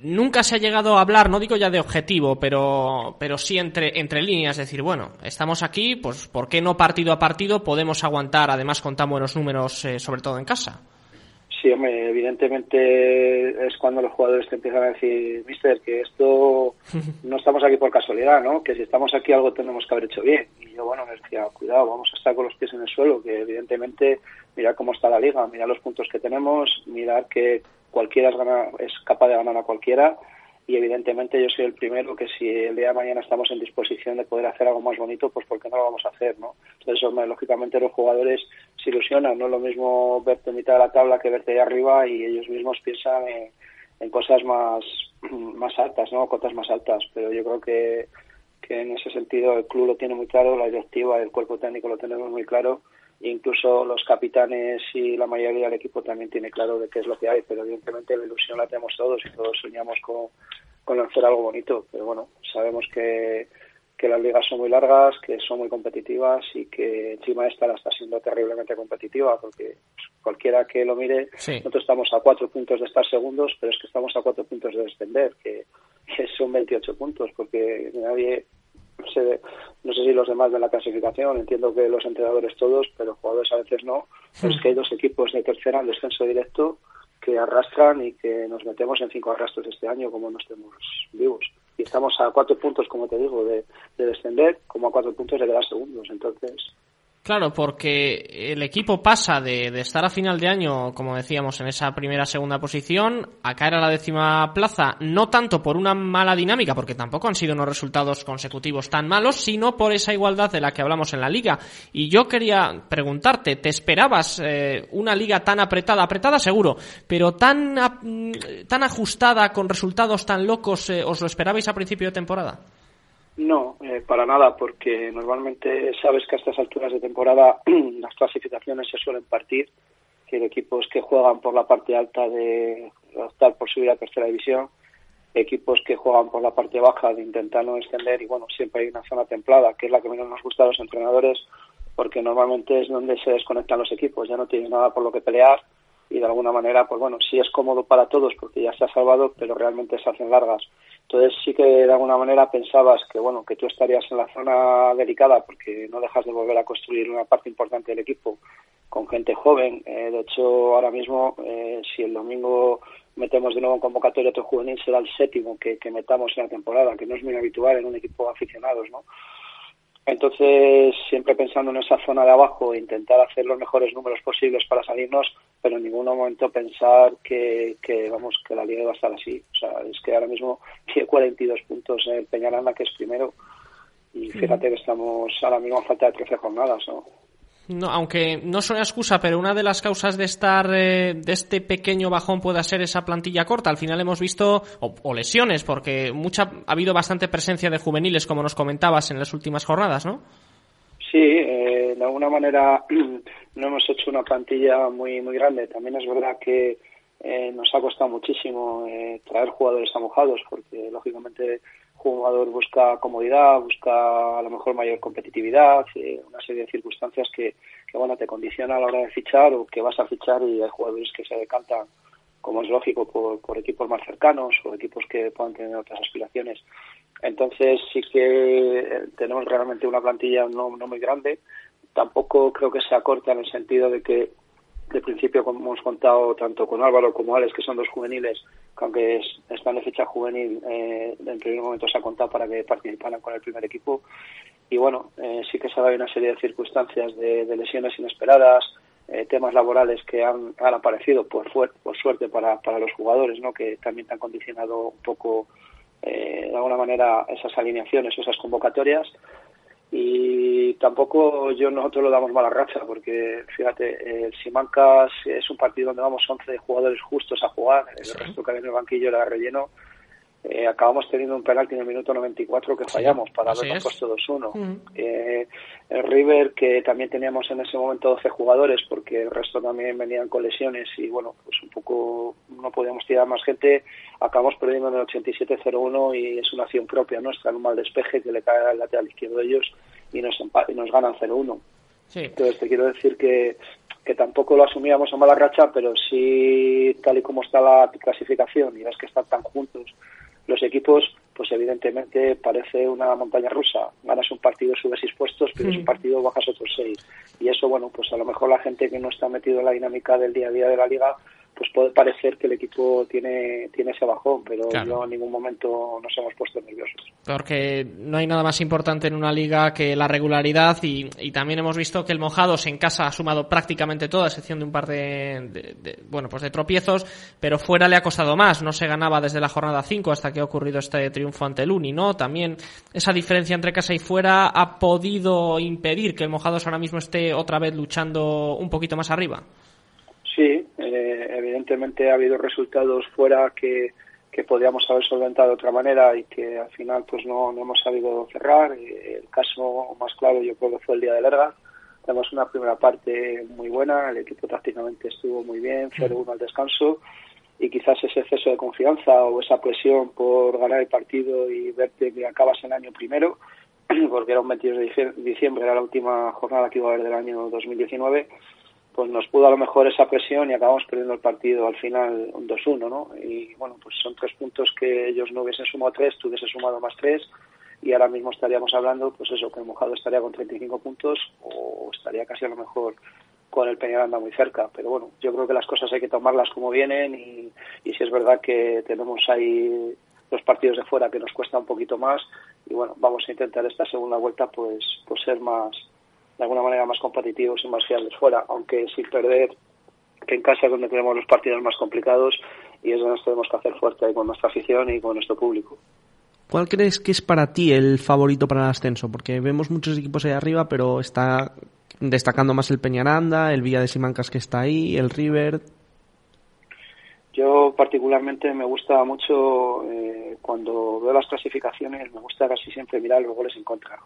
nunca se ha llegado a hablar, no digo ya de objetivo, pero, pero sí entre, entre líneas, decir, bueno, estamos aquí, pues ¿por qué no partido a partido podemos aguantar, además con tan buenos números, eh, sobre todo en casa? Sí, hombre, evidentemente es cuando los jugadores te empiezan a decir, mister, que esto no estamos aquí por casualidad, ¿no? Que si estamos aquí algo tenemos que haber hecho bien. Y yo, bueno, me decía, cuidado, vamos a estar con los pies en el suelo, que evidentemente mirar cómo está la liga, mirar los puntos que tenemos, mirar que cualquiera es, es capaz de ganar a cualquiera y evidentemente yo soy el primero que si el día de mañana estamos en disposición de poder hacer algo más bonito, pues ¿por qué no lo vamos a hacer? ¿no? Entonces, lógicamente los jugadores se ilusionan, no es lo mismo verte en mitad de la tabla que verte ahí arriba y ellos mismos piensan en, en cosas más, más altas, ¿no? cotas más altas, pero yo creo que, que en ese sentido el club lo tiene muy claro, la directiva, el cuerpo técnico lo tenemos muy claro incluso los capitanes y la mayoría del equipo también tiene claro de qué es lo que hay, pero evidentemente la ilusión la tenemos todos y todos soñamos con, con hacer algo bonito, pero bueno, sabemos que, que las ligas son muy largas, que son muy competitivas y que encima esta la está siendo terriblemente competitiva, porque cualquiera que lo mire, nosotros estamos a cuatro puntos de estar segundos, pero es que estamos a cuatro puntos de descender, que, que son 28 puntos, porque nadie no sé, no sé si los demás de la clasificación, entiendo que los entrenadores todos, pero jugadores a veces no. Es que hay dos equipos de tercera en descenso directo que arrastran y que nos metemos en cinco arrastros este año como no estemos vivos. Y estamos a cuatro puntos, como te digo, de, de descender, como a cuatro puntos de quedar segundos. Entonces, Claro, porque el equipo pasa de, estar a final de año, como decíamos, en esa primera segunda posición, a caer a la décima plaza, no tanto por una mala dinámica, porque tampoco han sido unos resultados consecutivos tan malos, sino por esa igualdad de la que hablamos en la liga. Y yo quería preguntarte, ¿te esperabas eh, una liga tan apretada, apretada seguro, pero tan, tan ajustada, con resultados tan locos, eh, os lo esperabais a principio de temporada? No, eh, para nada, porque normalmente sabes que a estas alturas de temporada las clasificaciones se suelen partir, que equipos que juegan por la parte alta de optar por subir a tercera división, equipos que juegan por la parte baja de intentar no extender y bueno, siempre hay una zona templada, que es la que menos nos gusta a los entrenadores, porque normalmente es donde se desconectan los equipos, ya no tienen nada por lo que pelear y de alguna manera, pues bueno, sí es cómodo para todos porque ya se ha salvado, pero realmente se hacen largas. Entonces sí que de alguna manera pensabas que bueno que tú estarías en la zona delicada porque no dejas de volver a construir una parte importante del equipo con gente joven. Eh, de hecho ahora mismo eh, si el domingo metemos de nuevo en convocatoria otro juvenil será el séptimo que, que metamos en la temporada, que no es muy habitual en un equipo aficionados, ¿no? Entonces, siempre pensando en esa zona de abajo, intentar hacer los mejores números posibles para salirnos, pero en ningún momento pensar que, que vamos que la liga iba a estar así. O sea, es que ahora mismo tiene 42 puntos en el Peñaranda, que es primero, y fíjate que estamos ahora mismo a falta de 13 jornadas, ¿no? No, aunque no una excusa, pero una de las causas de estar eh, de este pequeño bajón puede ser esa plantilla corta. Al final hemos visto o, lesiones, porque mucha ha habido bastante presencia de juveniles, como nos comentabas en las últimas jornadas, ¿no? Sí, eh, de alguna manera no hemos hecho una plantilla muy muy grande. También es verdad que eh, nos ha costado muchísimo traer jugadores a mojados, porque lógicamente jugador busca comodidad, busca a lo mejor mayor competitividad, eh, una serie de circunstancias que, que, bueno, te condiciona a la hora de fichar o que vas a fichar y hay jugadores que se decantan, como es lógico, por, equipos más cercanos o equipos que puedan tener otras aspiraciones. Entonces sí que eh, tenemos realmente una plantilla no, no muy grande, tampoco creo que se acorta en el sentido de que de principio, como hemos contado tanto con Álvaro como Alex, que son dos juveniles, aunque es, están de fecha juvenil, eh, en primer momento se ha contado para que participaran con el primer equipo. Y bueno, eh, sí que se ha una serie de circunstancias de, lesiones inesperadas, eh, temas laborales que han, han aparecido por, por suerte para, para los jugadores, ¿no? que también han condicionado un poco eh, de alguna manera esas alineaciones, esas convocatorias y tampoco yo nosotros lo damos mala racha porque fíjate el Simancas es un partido donde vamos 11 jugadores justos a jugar el resto que hay en el banquillo era relleno eh, acabamos teniendo un penalti en el minuto 94 que fallamos para habernos puesto 2-1. Eh, el River, que también teníamos en ese momento 12 jugadores, porque el resto también venían con lesiones y bueno, pues un poco no podíamos tirar más gente, acabamos perdiendo en el 87-0-1 y es una acción propia nuestra, en un mal despeje que le cae al lateral izquierdo de ellos y nos, y nos ganan 0-1. Entonces te quiero decir que que tampoco lo asumíamos a mala racha, pero sí tal y como está la clasificación y ves que están tan juntos los equipos, pues evidentemente parece una montaña rusa. Ganas un partido, subes seis puestos, pierdes un partido, bajas otros seis. Y eso, bueno, pues a lo mejor la gente que no está metido en la dinámica del día a día de la liga, pues puede parecer que el equipo tiene, tiene ese bajón, pero no en ningún momento nos hemos puesto nerviosos. Porque no hay nada más importante en una liga que la regularidad y, también hemos visto que el Mojados en casa ha sumado prácticamente todo, a excepción de un par de, bueno, pues de tropiezos, pero fuera le ha costado más, no se ganaba desde la jornada 5 hasta que ha ocurrido este triunfo ante el Uni, ¿no? También esa diferencia entre casa y fuera ha podido impedir que el Mojados ahora mismo esté otra vez luchando un poquito más arriba. Sí, evidentemente ha habido resultados fuera que, que podíamos haber solventado de otra manera y que al final pues no, no hemos sabido cerrar. Eh, el caso más claro yo creo que fue el día de Lerga. Tenemos una primera parte muy buena, el equipo tácticamente estuvo muy bien, 0-1 al descanso y quizás ese exceso de confianza o esa presión por ganar el partido y verte que acabas el año primero, porque era un 22 de diciembre, era la última jornada que iba a haber del año 2019, pues nos pudo a lo mejor esa presión y acabamos perdiendo el partido al final un 2-1, ¿no? Y bueno, pues son tres puntos que ellos no hubiesen sumado tres, tú hubieses sumado más tres y ahora mismo estaríamos hablando, pues eso, que el Mojado estaría con 35 puntos o estaría casi a lo mejor con el Peñaranda muy cerca. Pero bueno, yo creo que las cosas hay que tomarlas como vienen y, y si es verdad que tenemos ahí los partidos de fuera que nos cuesta un poquito más y bueno, vamos a intentar esta segunda vuelta pues, pues ser más de alguna manera más competitivos y más fiables fuera, aunque sin perder que en casa es donde tenemos los partidos más complicados y es donde nos tenemos que hacer fuerte con nuestra afición y con nuestro público. ¿Cuál crees que es para ti el favorito para el ascenso? Porque vemos muchos equipos ahí arriba, pero está destacando más el Peñaranda, el Villa de Simancas que está ahí, el River. Yo particularmente me gusta mucho eh, cuando veo las clasificaciones, me gusta casi siempre mirar los goles en contra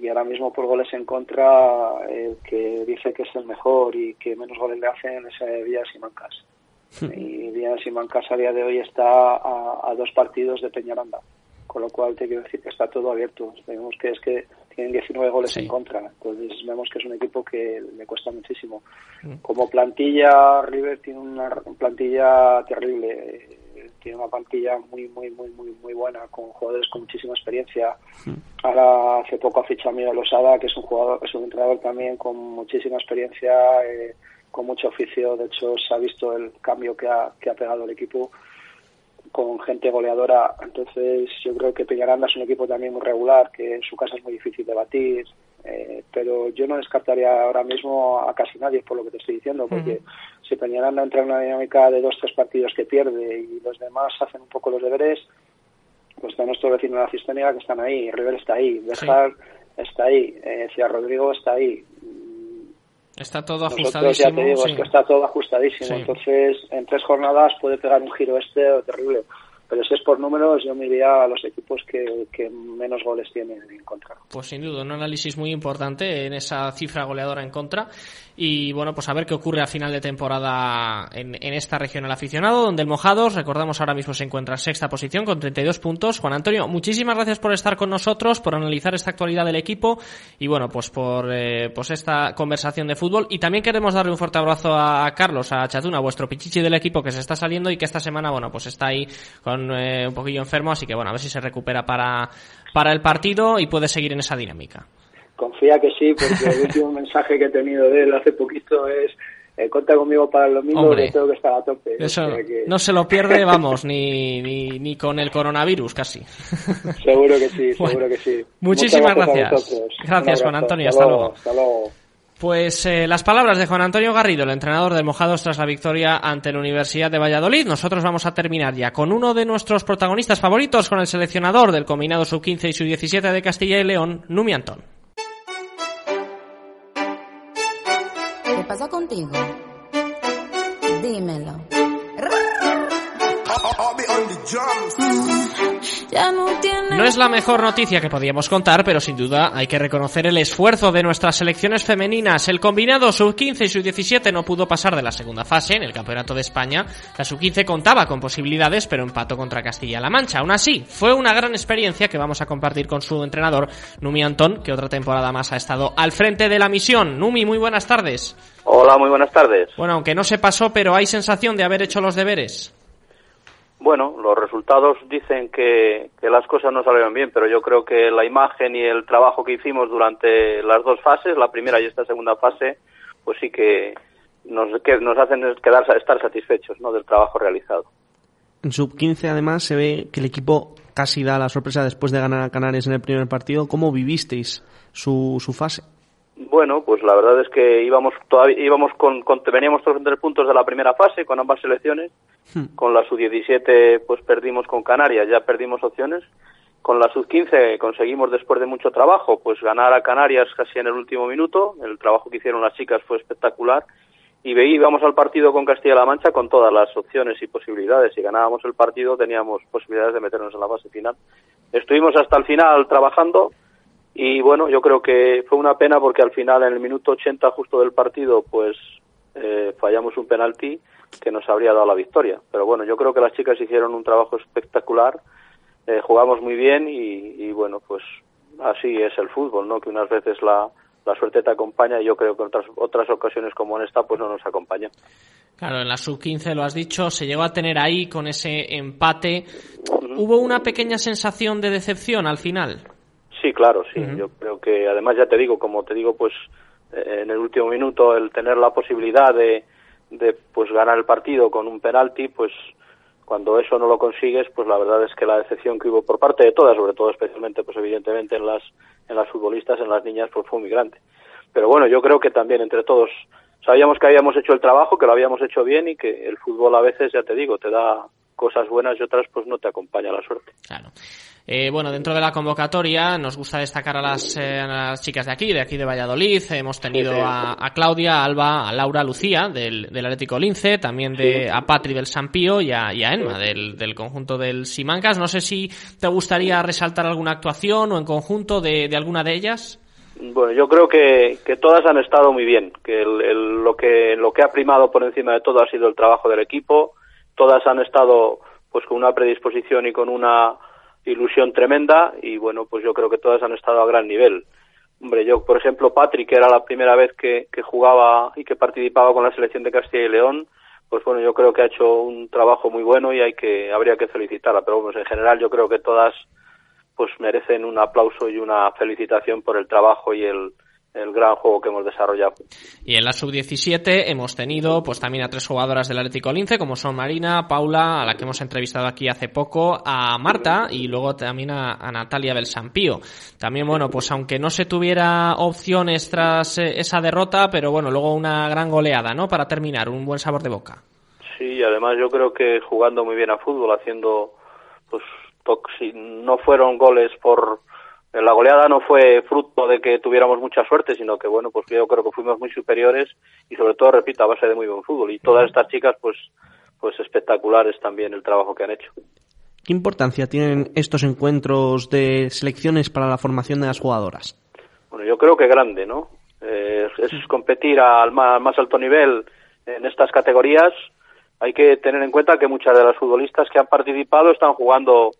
y ahora mismo por goles en contra el que dice que es el mejor y que menos goles le hacen es eh, Villas y Mancas. y Villas y Mancas a día de hoy está a, dos partidos de Peñaranda, con lo cual te quiero decir que está todo abierto. Vemos que es que tienen 19 goles en contra, entonces vemos que es un equipo que le cuesta muchísimo. Mm. Como plantilla, River tiene una plantilla terrible tiene una plantilla muy, muy, muy, muy, muy buena, con jugadores con muchísima experiencia. Ahora hace poco ha fichado a Miguel Losada, que es un jugador, es un entrenador también con muchísima experiencia, eh, con mucho oficio. De hecho, se ha visto el cambio que ha, que ha pegado el equipo con gente goleadora. Entonces, yo creo que Peñaranda es un equipo también muy regular, que en su casa es muy difícil de batir. Eh, pero yo no descartaría ahora mismo a casi nadie por lo que te estoy diciendo, porque si Peñaranda entra en una dinámica de dos tres partidos que pierde y los demás hacen un poco los deberes, pues tenemos todo vecino de la Cisternia que están ahí, River está ahí, Bejar está ahí, eh, Ciudad Rodrigo está ahí. Está todo ajustadísimo. Ya te digo, es que está todo ajustadísimo. Entonces, en tres jornadas puede pegar un giro este terrible. Pero si es por números, yo me iría a los equipos que, menos goles tienen en contra. Pues sin duda, un análisis muy importante en esa cifra goleadora en contra. Y bueno, pues a ver qué ocurre a final de temporada en, esta región el aficionado, donde el Mojados, recordamos ahora mismo se encuentra en sexta posición con 32 puntos. Juan Antonio, muchísimas gracias por estar con nosotros, por analizar esta actualidad del equipo y bueno, pues por eh, pues esta conversación de fútbol. Y también queremos darle un fuerte abrazo a Carlos, a Chatuna, vuestro pichichi del equipo que se está saliendo y que esta semana, bueno, pues está ahí con eh, un poquillo enfermo, así que bueno, a ver si se recupera para, para el partido y puede seguir en esa dinámica. Confía que sí, porque el último mensaje que he tenido de él hace poquito es eh, cuenta conmigo para el domingo, que tengo que estar a tope. Eso no se lo pierde, vamos, ni, ni, ni con el coronavirus casi. Seguro que sí, seguro que sí. Muchísimas gracias. Gracias, Juan Antonio. Hasta, luego. Hasta luego. Pues eh, las palabras de Juan Antonio Garrido, el entrenador de Mojados tras la victoria ante la Universidad de Valladolid. Nosotros vamos a terminar ya con uno de nuestros protagonistas favoritos, con el seleccionador del combinado sub-15 y sub-17 de Castilla y León, Numi Antón. ¿Qué pasa contigo? Dímelo. No es la mejor noticia que podíamos contar, pero sin duda hay que reconocer el esfuerzo de nuestras selecciones femeninas. El combinado sub-15 y sub-17 no pudo pasar de la segunda fase en el Campeonato de España. La sub-15 contaba con posibilidades, pero empató contra Castilla-La Mancha. Aún así, fue una gran experiencia que vamos a compartir con su entrenador, Numi Antón, que otra temporada más ha estado al frente de la misión. Numi, muy buenas tardes. Hola, muy buenas tardes. Bueno, aunque no se pasó, pero hay sensación de haber hecho los deberes. Bueno, los resultados dicen que, las cosas no salieron bien, pero yo creo que la imagen y el trabajo que hicimos durante las dos fases, la primera y esta segunda fase, pues sí que nos, que nos hacen quedar, estar satisfechos ¿no? del trabajo realizado. En sub-15 además se ve que el equipo casi da la sorpresa después de ganar a Canarias en el primer partido. ¿Cómo vivisteis su, su fase? Bueno, pues la verdad es que íbamos todavía íbamos con, veníamos todos tres puntos de la primera fase con ambas selecciones. Hmm. Con la sub-17 pues perdimos con Canarias, ya perdimos opciones. Con la sub-15 conseguimos después de mucho trabajo pues ganar a Canarias casi en el último minuto. El trabajo que hicieron las chicas fue espectacular y íbamos al partido con Castilla-La Mancha con todas las opciones y posibilidades. Si ganábamos el partido teníamos posibilidades de meternos en la fase final. Estuvimos hasta el final trabajando y bueno, yo creo que fue una pena porque al final, en el minuto 80 justo del partido, pues eh, fallamos un penalti que nos habría dado la victoria. Pero bueno, yo creo que las chicas hicieron un trabajo espectacular, eh, jugamos muy bien y, bueno, pues así es el fútbol, ¿no? Que unas veces la, la suerte te acompaña y yo creo que en otras, otras ocasiones como en esta pues no nos acompaña. Claro, en la sub-15 lo has dicho, se llegó a tener ahí con ese empate. ¿Hubo una pequeña sensación de decepción al final? Sí, claro, sí. Yo creo que además ya te digo, como te digo, pues eh, en el último minuto el tener la posibilidad de, de pues ganar el partido con un penalti, pues cuando eso no lo consigues, pues la verdad es que la decepción que hubo por parte de todas, sobre todo especialmente, pues evidentemente en las en las futbolistas, en las niñas, pues fue muy grande. Pero bueno, yo creo que también entre todos sabíamos que habíamos hecho el trabajo, que lo habíamos hecho bien y que el fútbol a veces, ya te digo, te da cosas buenas y otras pues no te acompaña la suerte. Claro. Eh, bueno, dentro de la convocatoria nos gusta destacar a las, eh, las, chicas de aquí, de aquí de Valladolid. Hemos tenido A, Claudia, a Alba, a Laura, Lucía del, del Atlético Lince, también de, a Patri del Sampío y a, y a Enma del, del, conjunto del Simancas. No sé si te gustaría resaltar alguna actuación o en conjunto de, de alguna de ellas. Bueno, yo creo que, que todas han estado muy bien, que lo que lo que ha primado por encima de todo ha sido el trabajo del equipo. Todas han estado pues con una predisposición y con una ilusión tremenda y bueno, pues yo creo que todas han estado a gran nivel. Hombre, yo, por ejemplo, Patrick, que era la primera vez que, que jugaba y que participaba con la selección de Castilla y León, pues bueno, yo creo que ha hecho un trabajo muy bueno y hay que, habría que felicitarla. Pero bueno, en general yo creo que todas pues merecen un aplauso y una felicitación por el trabajo y el, el gran juego que hemos desarrollado. Y en la sub-17 hemos tenido pues también a tres jugadoras del Atlético Lince, como son Marina, Paula, a la que hemos entrevistado aquí hace poco, a Marta y luego también a, Natalia Belsampío. También, bueno, pues aunque no se tuviera opciones tras eh, esa derrota, pero bueno, luego una gran goleada, ¿no? Para terminar, un buen sabor de boca. Sí, además yo creo que jugando muy bien a fútbol, haciendo, pues, no fueron goles por la goleada no fue fruto de que tuviéramos mucha suerte, sino que bueno, pues yo creo que fuimos muy superiores y sobre todo, repito, a base de muy buen fútbol. Y todas estas chicas, pues, pues espectaculares también el trabajo que han hecho. ¿Qué importancia tienen estos encuentros de selecciones para la formación de las jugadoras? Bueno, yo creo que grande, ¿no? Eh, es competir al más, más alto nivel en estas categorías. Hay que tener en cuenta que muchas de las futbolistas que han participado están jugando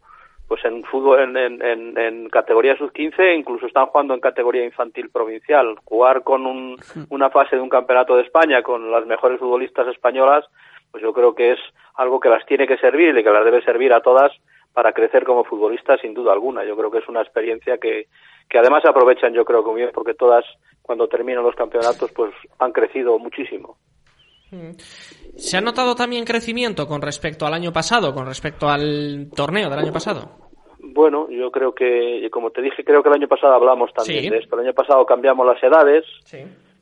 pues en fútbol en, en, en, categoría sub-15 incluso están jugando en categoría infantil provincial. Jugar con un, una fase de un campeonato de España con las mejores futbolistas españolas, pues yo creo que es algo que las tiene que servir y que las debe servir a todas para crecer como futbolistas sin duda alguna. Yo creo que es una experiencia que, que además aprovechan yo creo que muy bien porque todas cuando terminan los campeonatos pues han crecido muchísimo. ¿Se ha notado también crecimiento con respecto al año pasado, con respecto al torneo del año pasado? Bueno, yo creo que, como te dije, creo que el año pasado hablamos también de esto. El año pasado cambiamos las edades.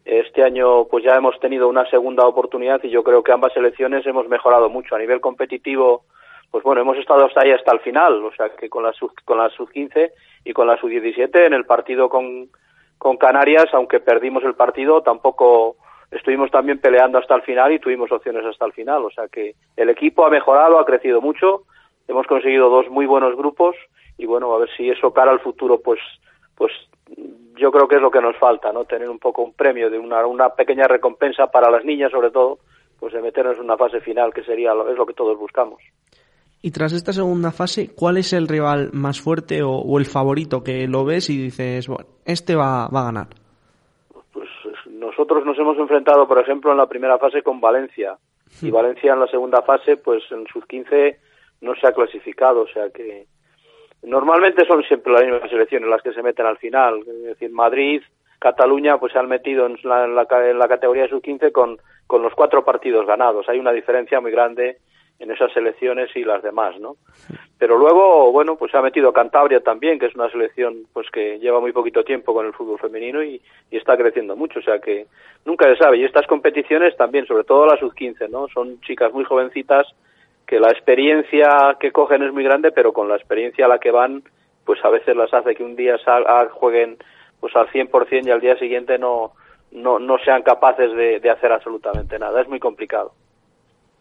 Este año, pues ya hemos tenido una segunda oportunidad y yo creo que ambas selecciones hemos mejorado mucho. A nivel competitivo, pues bueno, hemos estado hasta ahí hasta el final. O sea, que con la sub, con la sub 15 y con la sub 17 en el partido con, con Canarias, aunque perdimos el partido, tampoco estuvimos también peleando hasta el final y tuvimos opciones hasta el final. O sea que el equipo ha mejorado, ha crecido mucho, hemos conseguido dos muy buenos grupos y bueno, a ver si eso cara al futuro, pues, pues yo creo que es lo que nos falta, ¿no? Tener un poco un premio de una, una pequeña recompensa para las niñas, sobre todo, pues de meternos en una fase final, que sería es lo que todos buscamos. Y tras esta segunda fase, ¿cuál es el rival más fuerte o, el favorito que lo ves y dices, bueno, este va, va a ganar? Nosotros nos hemos enfrentado, por ejemplo, en la primera fase con Valencia. Y hmm. Valencia en la segunda fase, pues en sus 15 no se ha clasificado. O sea que normalmente son siempre las mismas selecciones las que se meten al final. Es decir, Madrid, Cataluña, pues se han metido en la, en la, en la categoría de sub 15 con, con los cuatro partidos ganados. Hay una diferencia muy grande en esas selecciones y las demás, ¿no? Pero luego, bueno, pues se ha metido Cantabria también, que es una selección pues que lleva muy poquito tiempo con el fútbol femenino y, está creciendo mucho, o sea que nunca se sabe. Y estas competiciones también, sobre todo las sub-15, ¿no? Son chicas muy jovencitas que la experiencia que cogen es muy grande, pero con la experiencia a la que van, pues a veces las hace que un día sal, jueguen pues al 100% y al día siguiente no, no, no sean capaces de hacer absolutamente nada. Es muy complicado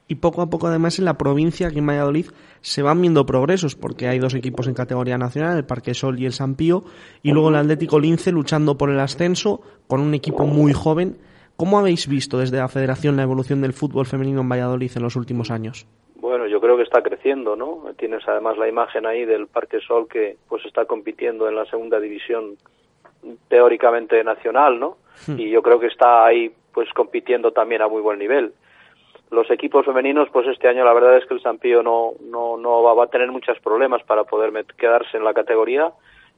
y poco a poco además en la provincia, aquí en Valladolid, se van viendo progresos, porque hay dos equipos en categoría nacional, el Parque Sol y el San Pío, y luego el Atlético Lince luchando por el ascenso con un equipo muy joven. ¿Cómo habéis visto desde la Federación la evolución del fútbol femenino en Valladolid en los últimos años? Bueno, yo creo que está creciendo, ¿no? Tienes además la imagen ahí del Parque Sol que pues está compitiendo en la segunda división teóricamente nacional, ¿no? Hmm. Y yo creo que está ahí pues compitiendo también a muy buen nivel los equipos femeninos, pues este año la verdad es que el Sampío no, no, no va, a tener muchos problemas para poder quedarse en la categoría.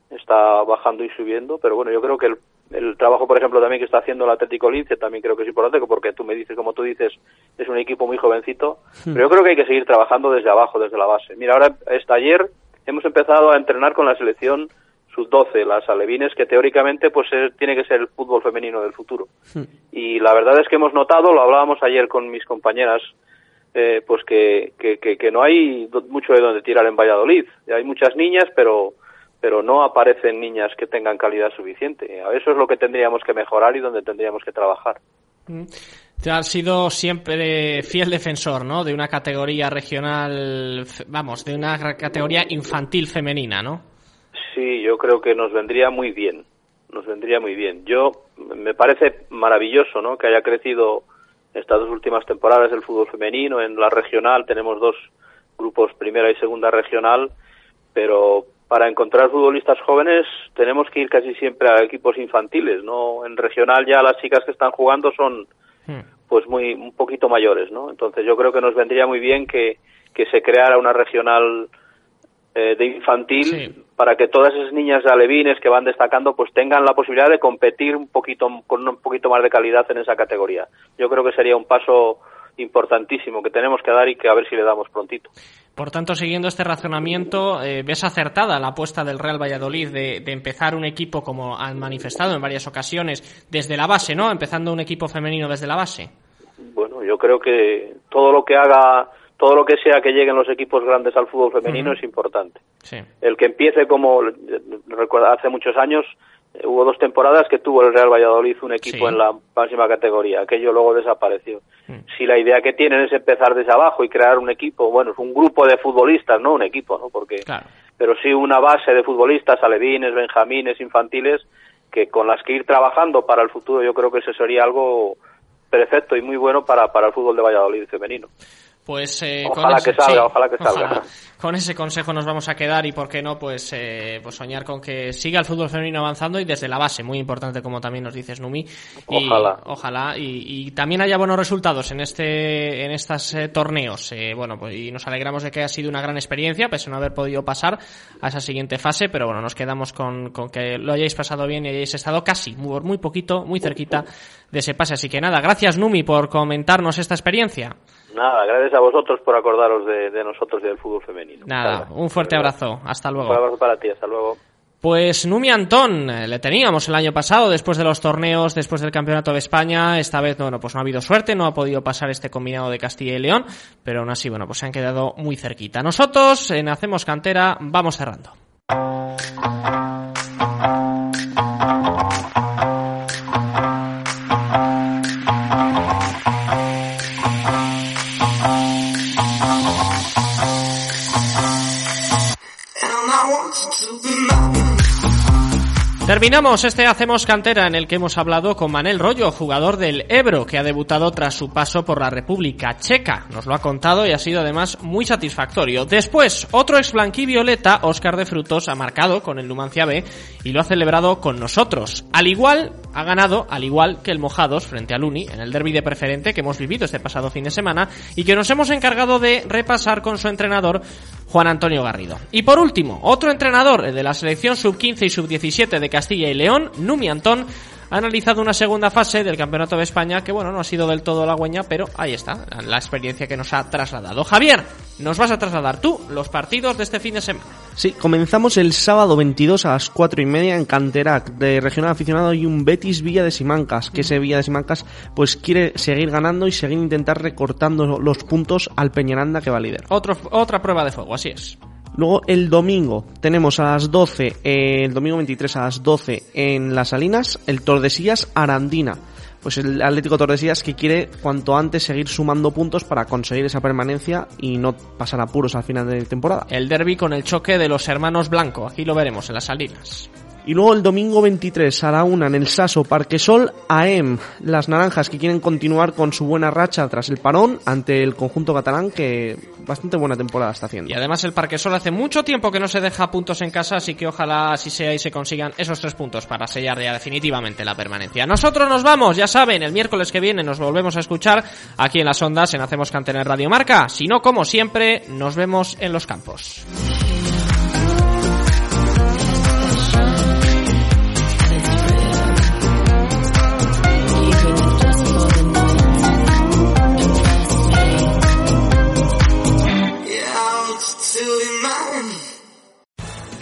Está bajando y subiendo, pero bueno, yo creo que el, el trabajo, por ejemplo, también que está haciendo el Atlético Lince también creo que es importante, porque tú me dices, como tú dices, es un equipo muy jovencito, hmm. pero yo creo que hay que seguir trabajando desde abajo, desde la base. Mira, ahora, hasta ayer hemos empezado a entrenar con la selección sus 12, las alevines, que teóricamente pues tiene que ser el fútbol femenino del futuro. Hmm. Y la verdad es que hemos notado, lo hablábamos ayer con mis compañeras, eh, pues que, que, que, no hay mucho de donde tirar en Valladolid. Hay muchas niñas, pero pero no aparecen niñas que tengan calidad suficiente. Eso es lo que tendríamos que mejorar y donde tendríamos que trabajar. Hmm. Te has sido siempre fiel defensor, ¿no? De una categoría regional, vamos, de una categoría infantil femenina, ¿no? Sí, yo creo que nos vendría muy bien, nos vendría muy bien. Yo me parece maravilloso, ¿no? Que haya crecido estas dos últimas temporadas el fútbol femenino en la regional tenemos dos grupos, primera y segunda regional, pero para encontrar futbolistas jóvenes tenemos que ir casi siempre a equipos infantiles, ¿no? En regional ya las chicas que están jugando son hmm. pues muy un poquito mayores, ¿no? Entonces yo creo que nos vendría muy bien que, que se creara una regional eh, de infantil para que todas esas niñas de alevines que van destacando pues tengan la posibilidad de competir un poquito con un poquito más de calidad en esa categoría. Yo creo que sería un paso importantísimo que tenemos que dar y que a ver si le damos prontito. Por tanto, siguiendo este razonamiento, eh, ¿ves acertada la apuesta del Real Valladolid de, de, empezar un equipo, como han manifestado en varias ocasiones, desde la base, ¿no? Empezando un equipo femenino desde la base. Bueno, yo creo que todo lo que haga todo lo que sea que lleguen los equipos grandes al fútbol femenino es importante. El que empiece como recuerda hace muchos años eh, hubo dos temporadas que tuvo el Real Valladolid un equipo en la máxima categoría, aquello luego desapareció. Mm. Si la idea que tienen es empezar desde abajo y crear un equipo, bueno, es un grupo de futbolistas, no un equipo, ¿no? Porque pero sí una base de futbolistas, alevines, benjamines, infantiles que con las que ir trabajando para el futuro, yo creo que eso sería algo perfecto y muy bueno para, para el fútbol de Valladolid femenino. Pues eh, ojalá, que salga, ojalá que salga, Con ese consejo nos vamos a quedar y por qué no, pues, eh, pues soñar con que siga el fútbol femenino avanzando y desde la base, muy importante como también nos dices Numi. ojalá. Ojalá y, también haya buenos resultados en este en estos eh, torneos. bueno, pues y nos alegramos de que haya sido una gran experiencia, pese a no haber podido pasar a esa siguiente fase, pero bueno, nos quedamos con, con que lo hayáis pasado bien y hayáis estado casi, muy, muy poquito, muy cerquita de ese pase. Así que nada, gracias Numi por comentarnos esta experiencia. Nada, gracias a vosotros por acordaros de, nosotros y del fútbol femenino. Nada, un fuerte abrazo. Hasta luego. Un abrazo para ti, hasta luego. Pues Numi Antón, eh, le teníamos el año pasado, después de los torneos, después del Campeonato de España. Esta vez, bueno, pues no ha habido suerte, no ha podido pasar este combinado de Castilla y León, pero aún así, bueno, pues se han quedado muy cerquita. Nosotros, en Hacemos Cantera, vamos cerrando. Terminamos este Hacemos Cantera en el que hemos hablado con Manel Rollo, jugador del Ebro, que ha debutado tras su paso por la República Checa. Nos lo ha contado y ha sido además muy satisfactorio. Después, otro ex violeta, Óscar de Frutos, ha marcado con el Numancia B y lo ha celebrado con nosotros. Al igual, ha ganado, al igual que el Mojados frente al Uni, en el derby de preferente que hemos vivido este pasado fin de semana y que nos hemos encargado de repasar con su entrenador Juan Antonio Garrido. Y por último, otro entrenador de la selección sub-15 y sub-17 de Castilla y León, Numi Antón, ha analizado una segunda fase del Campeonato de España que, bueno, no ha sido del todo halagüeña, pero ahí está, la experiencia que nos ha trasladado. Javier, nos vas a trasladar tú los partidos de este fin de semana. Sí, comenzamos el sábado 22 a las 4 y media en Canterac, de Regional Aficionado y un Betis Villa de Simancas, que ese Villa de Simancas pues quiere seguir ganando y seguir intentar recortando los puntos al Peñaranda que va a líder. otra prueba de fuego, así es. Luego el domingo tenemos a las 12, eh, el domingo 23 a las 12 en Las Salinas, el Tordesillas Arandina. Pues el Atlético Tordesillas que quiere cuanto antes seguir sumando puntos para conseguir esa permanencia y no pasar apuros al final de temporada. El derby con el choque de los hermanos Blanco, aquí lo veremos en Las Salinas. Y luego el domingo 23 a la una en el Saso Parquesol AM, las naranjas que quieren continuar con su buena racha tras el parón ante el conjunto catalán que bastante buena temporada está haciendo. Y además el Parquesol hace mucho tiempo que no se deja puntos en casa, así que ojalá así sea y se consigan esos tres puntos para sellar ya definitivamente la permanencia. Nosotros nos vamos, ya saben, el miércoles que viene nos volvemos a escuchar aquí en las ondas en Hacemos Cantena Radio Marca. Si no, como siempre, nos vemos en los campos.